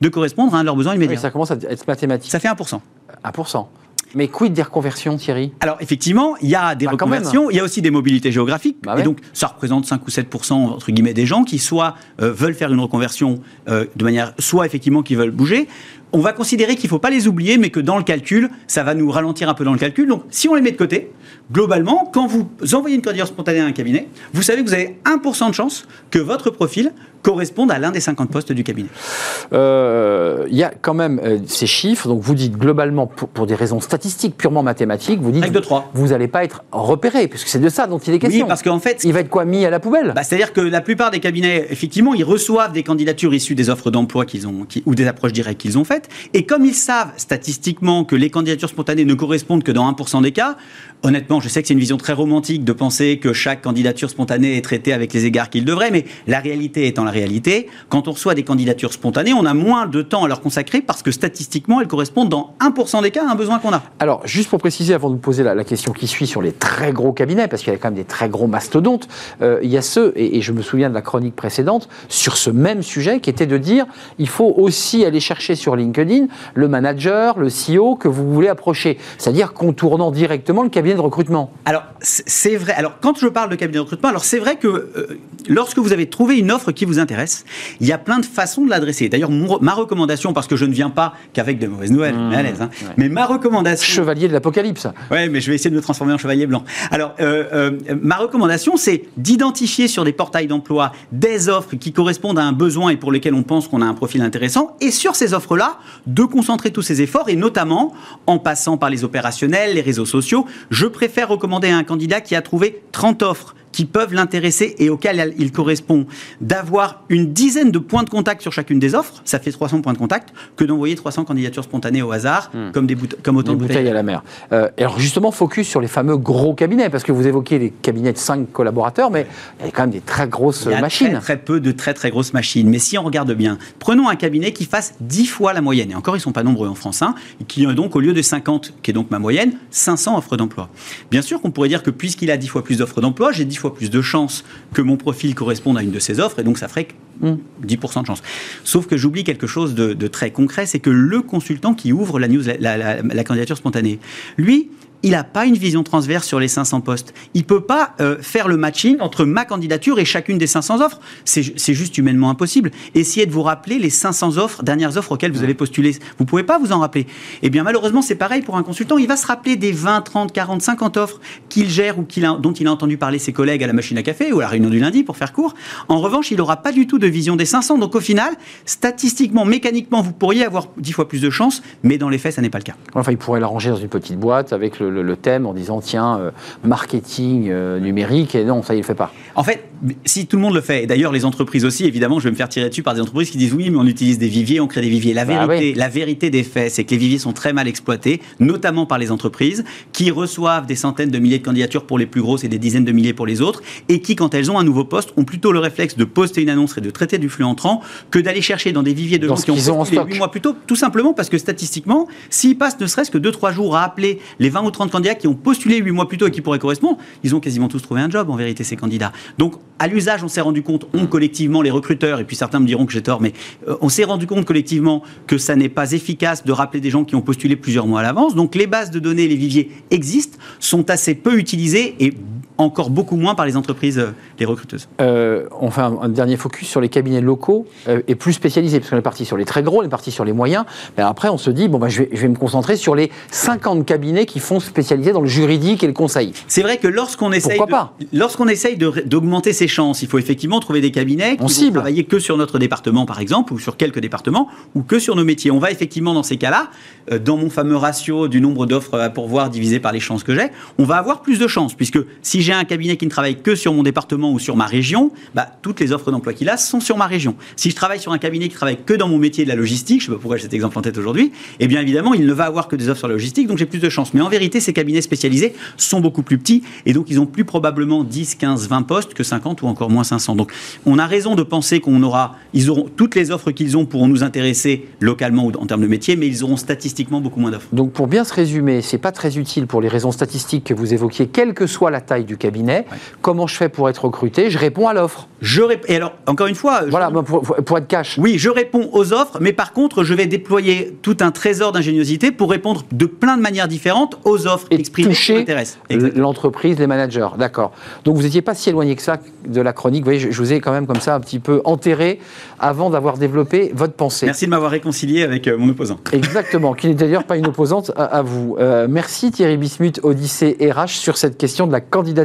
Speaker 2: de correspondre à un de leurs besoins
Speaker 1: Oui,
Speaker 2: immédiats.
Speaker 1: ça commence à être mathématique.
Speaker 2: Ça fait 1%.
Speaker 1: 1%. Mais quid des reconversions, Thierry?
Speaker 2: Alors effectivement, il y a des
Speaker 1: Bah,
Speaker 2: reconversions, il y a aussi des mobilités géographiques,
Speaker 1: Bah
Speaker 2: et donc ça représente 5 ou 7 entre guillemets des gens qui soit euh, veulent faire une reconversion euh, de manière, soit effectivement qui veulent bouger. On va considérer qu'il ne faut pas les oublier, mais que dans le calcul, ça va nous ralentir un peu dans le calcul. Donc si on les met de côté, globalement, quand vous envoyez une candidature spontanée à un cabinet, vous savez que vous avez 1% de chance que votre profil corresponde à l'un des 50 postes du cabinet.
Speaker 1: Euh, il y a quand même euh, ces chiffres. Donc vous dites globalement, pour, pour des raisons statistiques purement mathématiques, vous dites
Speaker 2: de
Speaker 1: vous n'allez pas être repéré, puisque c'est de ça dont il est question.
Speaker 2: Oui, parce qu'en fait,
Speaker 1: il va être quoi mis à la poubelle?
Speaker 2: Bah, C'est-à-dire que la plupart des cabinets, effectivement, ils reçoivent des candidatures issues des offres d'emploi qu'ils ont, qui- ou des approches directes qu'ils ont faites. fait. Et comme ils savent statistiquement que les candidatures spontanées ne correspondent que dans 1% des cas, honnêtement, je sais que c'est une vision très romantique de penser que chaque candidature spontanée est traitée avec les égards qu'il devrait, mais la réalité étant la réalité, quand on reçoit des candidatures spontanées, on a moins de temps à leur consacrer parce que statistiquement, elles correspondent dans 1% des cas à un besoin qu'on a.
Speaker 1: Alors, juste pour préciser, avant de vous poser la, la question qui suit sur les très gros cabinets, parce qu'il y a quand même des très gros mastodontes, euh, il y a ceux, et, et je me souviens de la chronique précédente, sur ce même sujet, qui était de dire, il faut aussi aller chercher sur LinkedIn le manager, le CEO que vous voulez approcher, c'est-à-dire contournant directement le cabinet de recrutement.
Speaker 2: Alors, c'est c'est vrai. Alors, quand je parle de cabinet de recrutement, alors c'est vrai que euh, lorsque vous avez trouvé une offre qui vous intéresse, il y a plein de façons de l'adresser. D'ailleurs, ma recommandation, parce que je ne viens pas qu'avec de mauvaises nouvelles,
Speaker 1: Mmh,
Speaker 2: mais à l'aise, hein,
Speaker 1: ouais.
Speaker 2: mais ma recommandation.
Speaker 1: Chevalier de l'Apocalypse.
Speaker 2: Ouais, mais je vais essayer de me transformer en chevalier blanc. Alors, euh, euh, ma recommandation, c'est d'identifier sur des portails d'emploi des offres qui correspondent à un besoin et pour lesquelles on pense qu'on a un profil intéressant. Et sur ces offres-là, de concentrer tous ces efforts et notamment en passant par les opérationnels, les réseaux sociaux. Je préfère recommander à un candidat qui a trouvé 30 offres qui peuvent l'intéresser et auxquelles il correspond, d'avoir une dizaine de points de contact sur chacune des offres, ça fait 300 points de contact, que d'envoyer 300 candidatures spontanées au hasard, comme, des comme autant
Speaker 1: Des
Speaker 2: de
Speaker 1: bouteilles à la mer. Euh, et alors justement, focus sur les fameux gros cabinets, parce que vous évoquez les cabinets de 5 collaborateurs, mais il y a quand même des très grosses
Speaker 2: Il y a
Speaker 1: machines.
Speaker 2: Très, très peu de très très grosses machines. Mais si on regarde bien, prenons un cabinet qui fasse 10 fois la moyenne. Et encore, ils ne sont pas nombreux en France. Hein, et qui a donc, au lieu de 50, qui est donc ma moyenne, 500 offres d'emploi. Bien sûr qu'on pourrait dire que puisqu'il a 10 fois plus d'offres d'emploi, j'ai 10 fois plus de chances que mon profil corresponde à une de ces offres. Et donc, ça ferait que
Speaker 1: Hmm.
Speaker 2: 10% de chance. Sauf que j'oublie quelque chose de, de très concret, c'est que le consultant qui ouvre la, news, la, la- la candidature spontanée, lui, il n'a pas une vision transverse sur les 500 postes. Il ne peut pas euh, faire le matching entre ma candidature et chacune des 500 offres. C'est ju- c'est juste humainement impossible. Essayez de vous rappeler les 500 offres, dernières offres auxquelles vous avez postulé. Vous ne pouvez pas vous en rappeler. Eh bien, malheureusement, c'est pareil pour un consultant. Il va se rappeler des 20, 30, 40, 50 offres qu'il gère ou a- dont il a entendu parler ses collègues à la machine à café ou à la réunion du lundi, pour faire court. En revanche, il n'aura pas du tout de vision des 500. Donc, au final, statistiquement, mécaniquement, vous pourriez avoir 10 fois plus de chances, mais dans les faits, ça n'est pas le cas.
Speaker 1: Enfin, il pourrait l'arranger dans une petite boîte avec le, le- thème en disant tiens, euh, marketing euh, numérique, et non, ça, il ne le fait pas.
Speaker 2: En fait, si tout le monde le fait, et d'ailleurs les entreprises aussi, évidemment, je vais me faire tirer dessus par des entreprises qui disent oui, mais on utilise des viviers, on crée des viviers. La
Speaker 1: Bah
Speaker 2: vérité,
Speaker 1: oui.
Speaker 2: la vérité des faits, c'est que les viviers sont très mal exploités, notamment par les entreprises, qui reçoivent des centaines de milliers de candidatures pour les plus grosses et des dizaines de milliers pour les autres, et qui, quand elles ont un nouveau poste, ont plutôt le réflexe de poster une annonce et de traiter du flux entrant que d'aller chercher dans des viviers de
Speaker 1: Dans
Speaker 2: gens qui ont
Speaker 1: ont en
Speaker 2: postulé
Speaker 1: stock.
Speaker 2: huit mois plus tôt, tout simplement parce que statistiquement, s'ils passent ne serait-ce que 2-3 jours à appeler les 20 ou 30 candidats qui ont postulé 8 mois plus tôt et qui pourraient correspondre, ils ont quasiment tous trouvé un job en vérité, ces candidats. Donc, à l'usage, on s'est rendu compte, on collectivement, les recruteurs, et puis certains me diront que j'ai tort, mais euh, on s'est rendu compte collectivement que ça n'est pas efficace de rappeler des gens qui ont postulé plusieurs mois à l'avance. Donc, les bases de données, les viviers existent, sont assez peu utilisés et encore beaucoup moins par les entreprises, euh, les recruteuses.
Speaker 1: Euh, on fait un, un dernier focus sur les cabinets locaux euh, et plus spécialisés, parce qu'on est parti sur les très gros, on est parti sur les moyens. Mais après, on se dit, bon, bah, je, vais, je vais me concentrer sur les 50 cabinets qui font spécialiser dans le juridique et le conseil.
Speaker 2: C'est vrai que lorsqu'on essaye, lorsqu'on essaye d'augmenter ses chances, il faut effectivement trouver des cabinets qui
Speaker 1: On
Speaker 2: vont
Speaker 1: cible.
Speaker 2: travailler que sur notre département, par exemple, ou sur quelques départements, ou que sur nos métiers. On va effectivement, dans ces cas-là, euh, dans mon fameux ratio du nombre d'offres à pourvoir divisé par les chances que j'ai, on va avoir plus de chances, puisque si j'ai un cabinet qui ne travaille que sur mon département ou sur ma région, bah, toutes les offres d'emploi qu'il a sont sur ma région. Si je travaille sur un cabinet qui travaille que dans mon métier de la logistique, je ne sais pas pourquoi j'ai cet exemple en tête aujourd'hui, eh bien évidemment, il ne va avoir que des offres sur la logistique, donc j'ai plus de chances. Mais en vérité, ces cabinets spécialisés sont beaucoup plus petits et donc ils ont plus probablement 10, 15, 20 postes que 50 ou encore moins 500. Donc on a raison de penser qu'on aura, ils auront toutes les offres qu'ils ont pourront nous intéresser localement ou en termes de métier, mais ils auront statistiquement beaucoup moins d'offres.
Speaker 1: Donc, pour bien se résumer, c'est pas très utile pour les raisons statistiques que vous évoquiez, quelle que soit la taille du cabinet. Comment je fais pour être recruté? Je réponds à l'offre.
Speaker 2: Je rép- et alors encore une fois, je-
Speaker 1: Voilà, pour, pour être cash.
Speaker 2: Oui, je réponds aux offres, mais par contre, je vais déployer tout un trésor d'ingéniosité pour répondre de plein de manières différentes aux offres
Speaker 1: Et
Speaker 2: exprimées
Speaker 1: toucher l'entreprise, les managers. D'accord. Donc vous n'étiez pas si éloigné que ça de la chronique. Vous voyez, je, je vous ai quand même comme ça un petit peu enterré avant d'avoir développé votre pensée.
Speaker 2: Merci de m'avoir réconcilié avec euh, mon opposant.
Speaker 1: Exactement, qui n'est d'ailleurs pas une opposante à, à vous. Euh, merci Thierry Bismuth, Odyssée RH, sur cette question de la candidature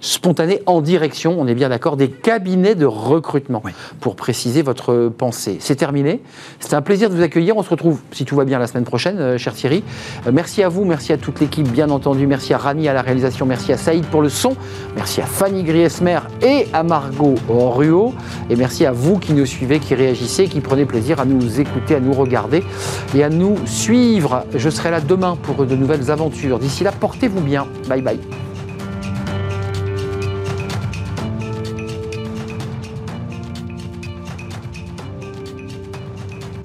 Speaker 1: spontanée en direction, on est bien d'accord, des cabinets cabinet de recrutement,
Speaker 7: Oui.
Speaker 1: pour préciser votre pensée. C'est terminé. C'était un plaisir de vous accueillir. On se retrouve, si tout va bien, la semaine prochaine, euh, cher Thierry. Euh, merci à vous, merci à toute l'équipe, bien entendu. Merci à Rani à la réalisation, merci à Saïd pour le son, merci à Fanny Griesmer et à Margot Ruot. Et merci à vous qui nous suivez, qui réagissez, qui prenez plaisir à nous écouter, à nous regarder et à nous suivre. Je serai là demain pour de nouvelles aventures. D'ici là, portez-vous bien. Bye bye.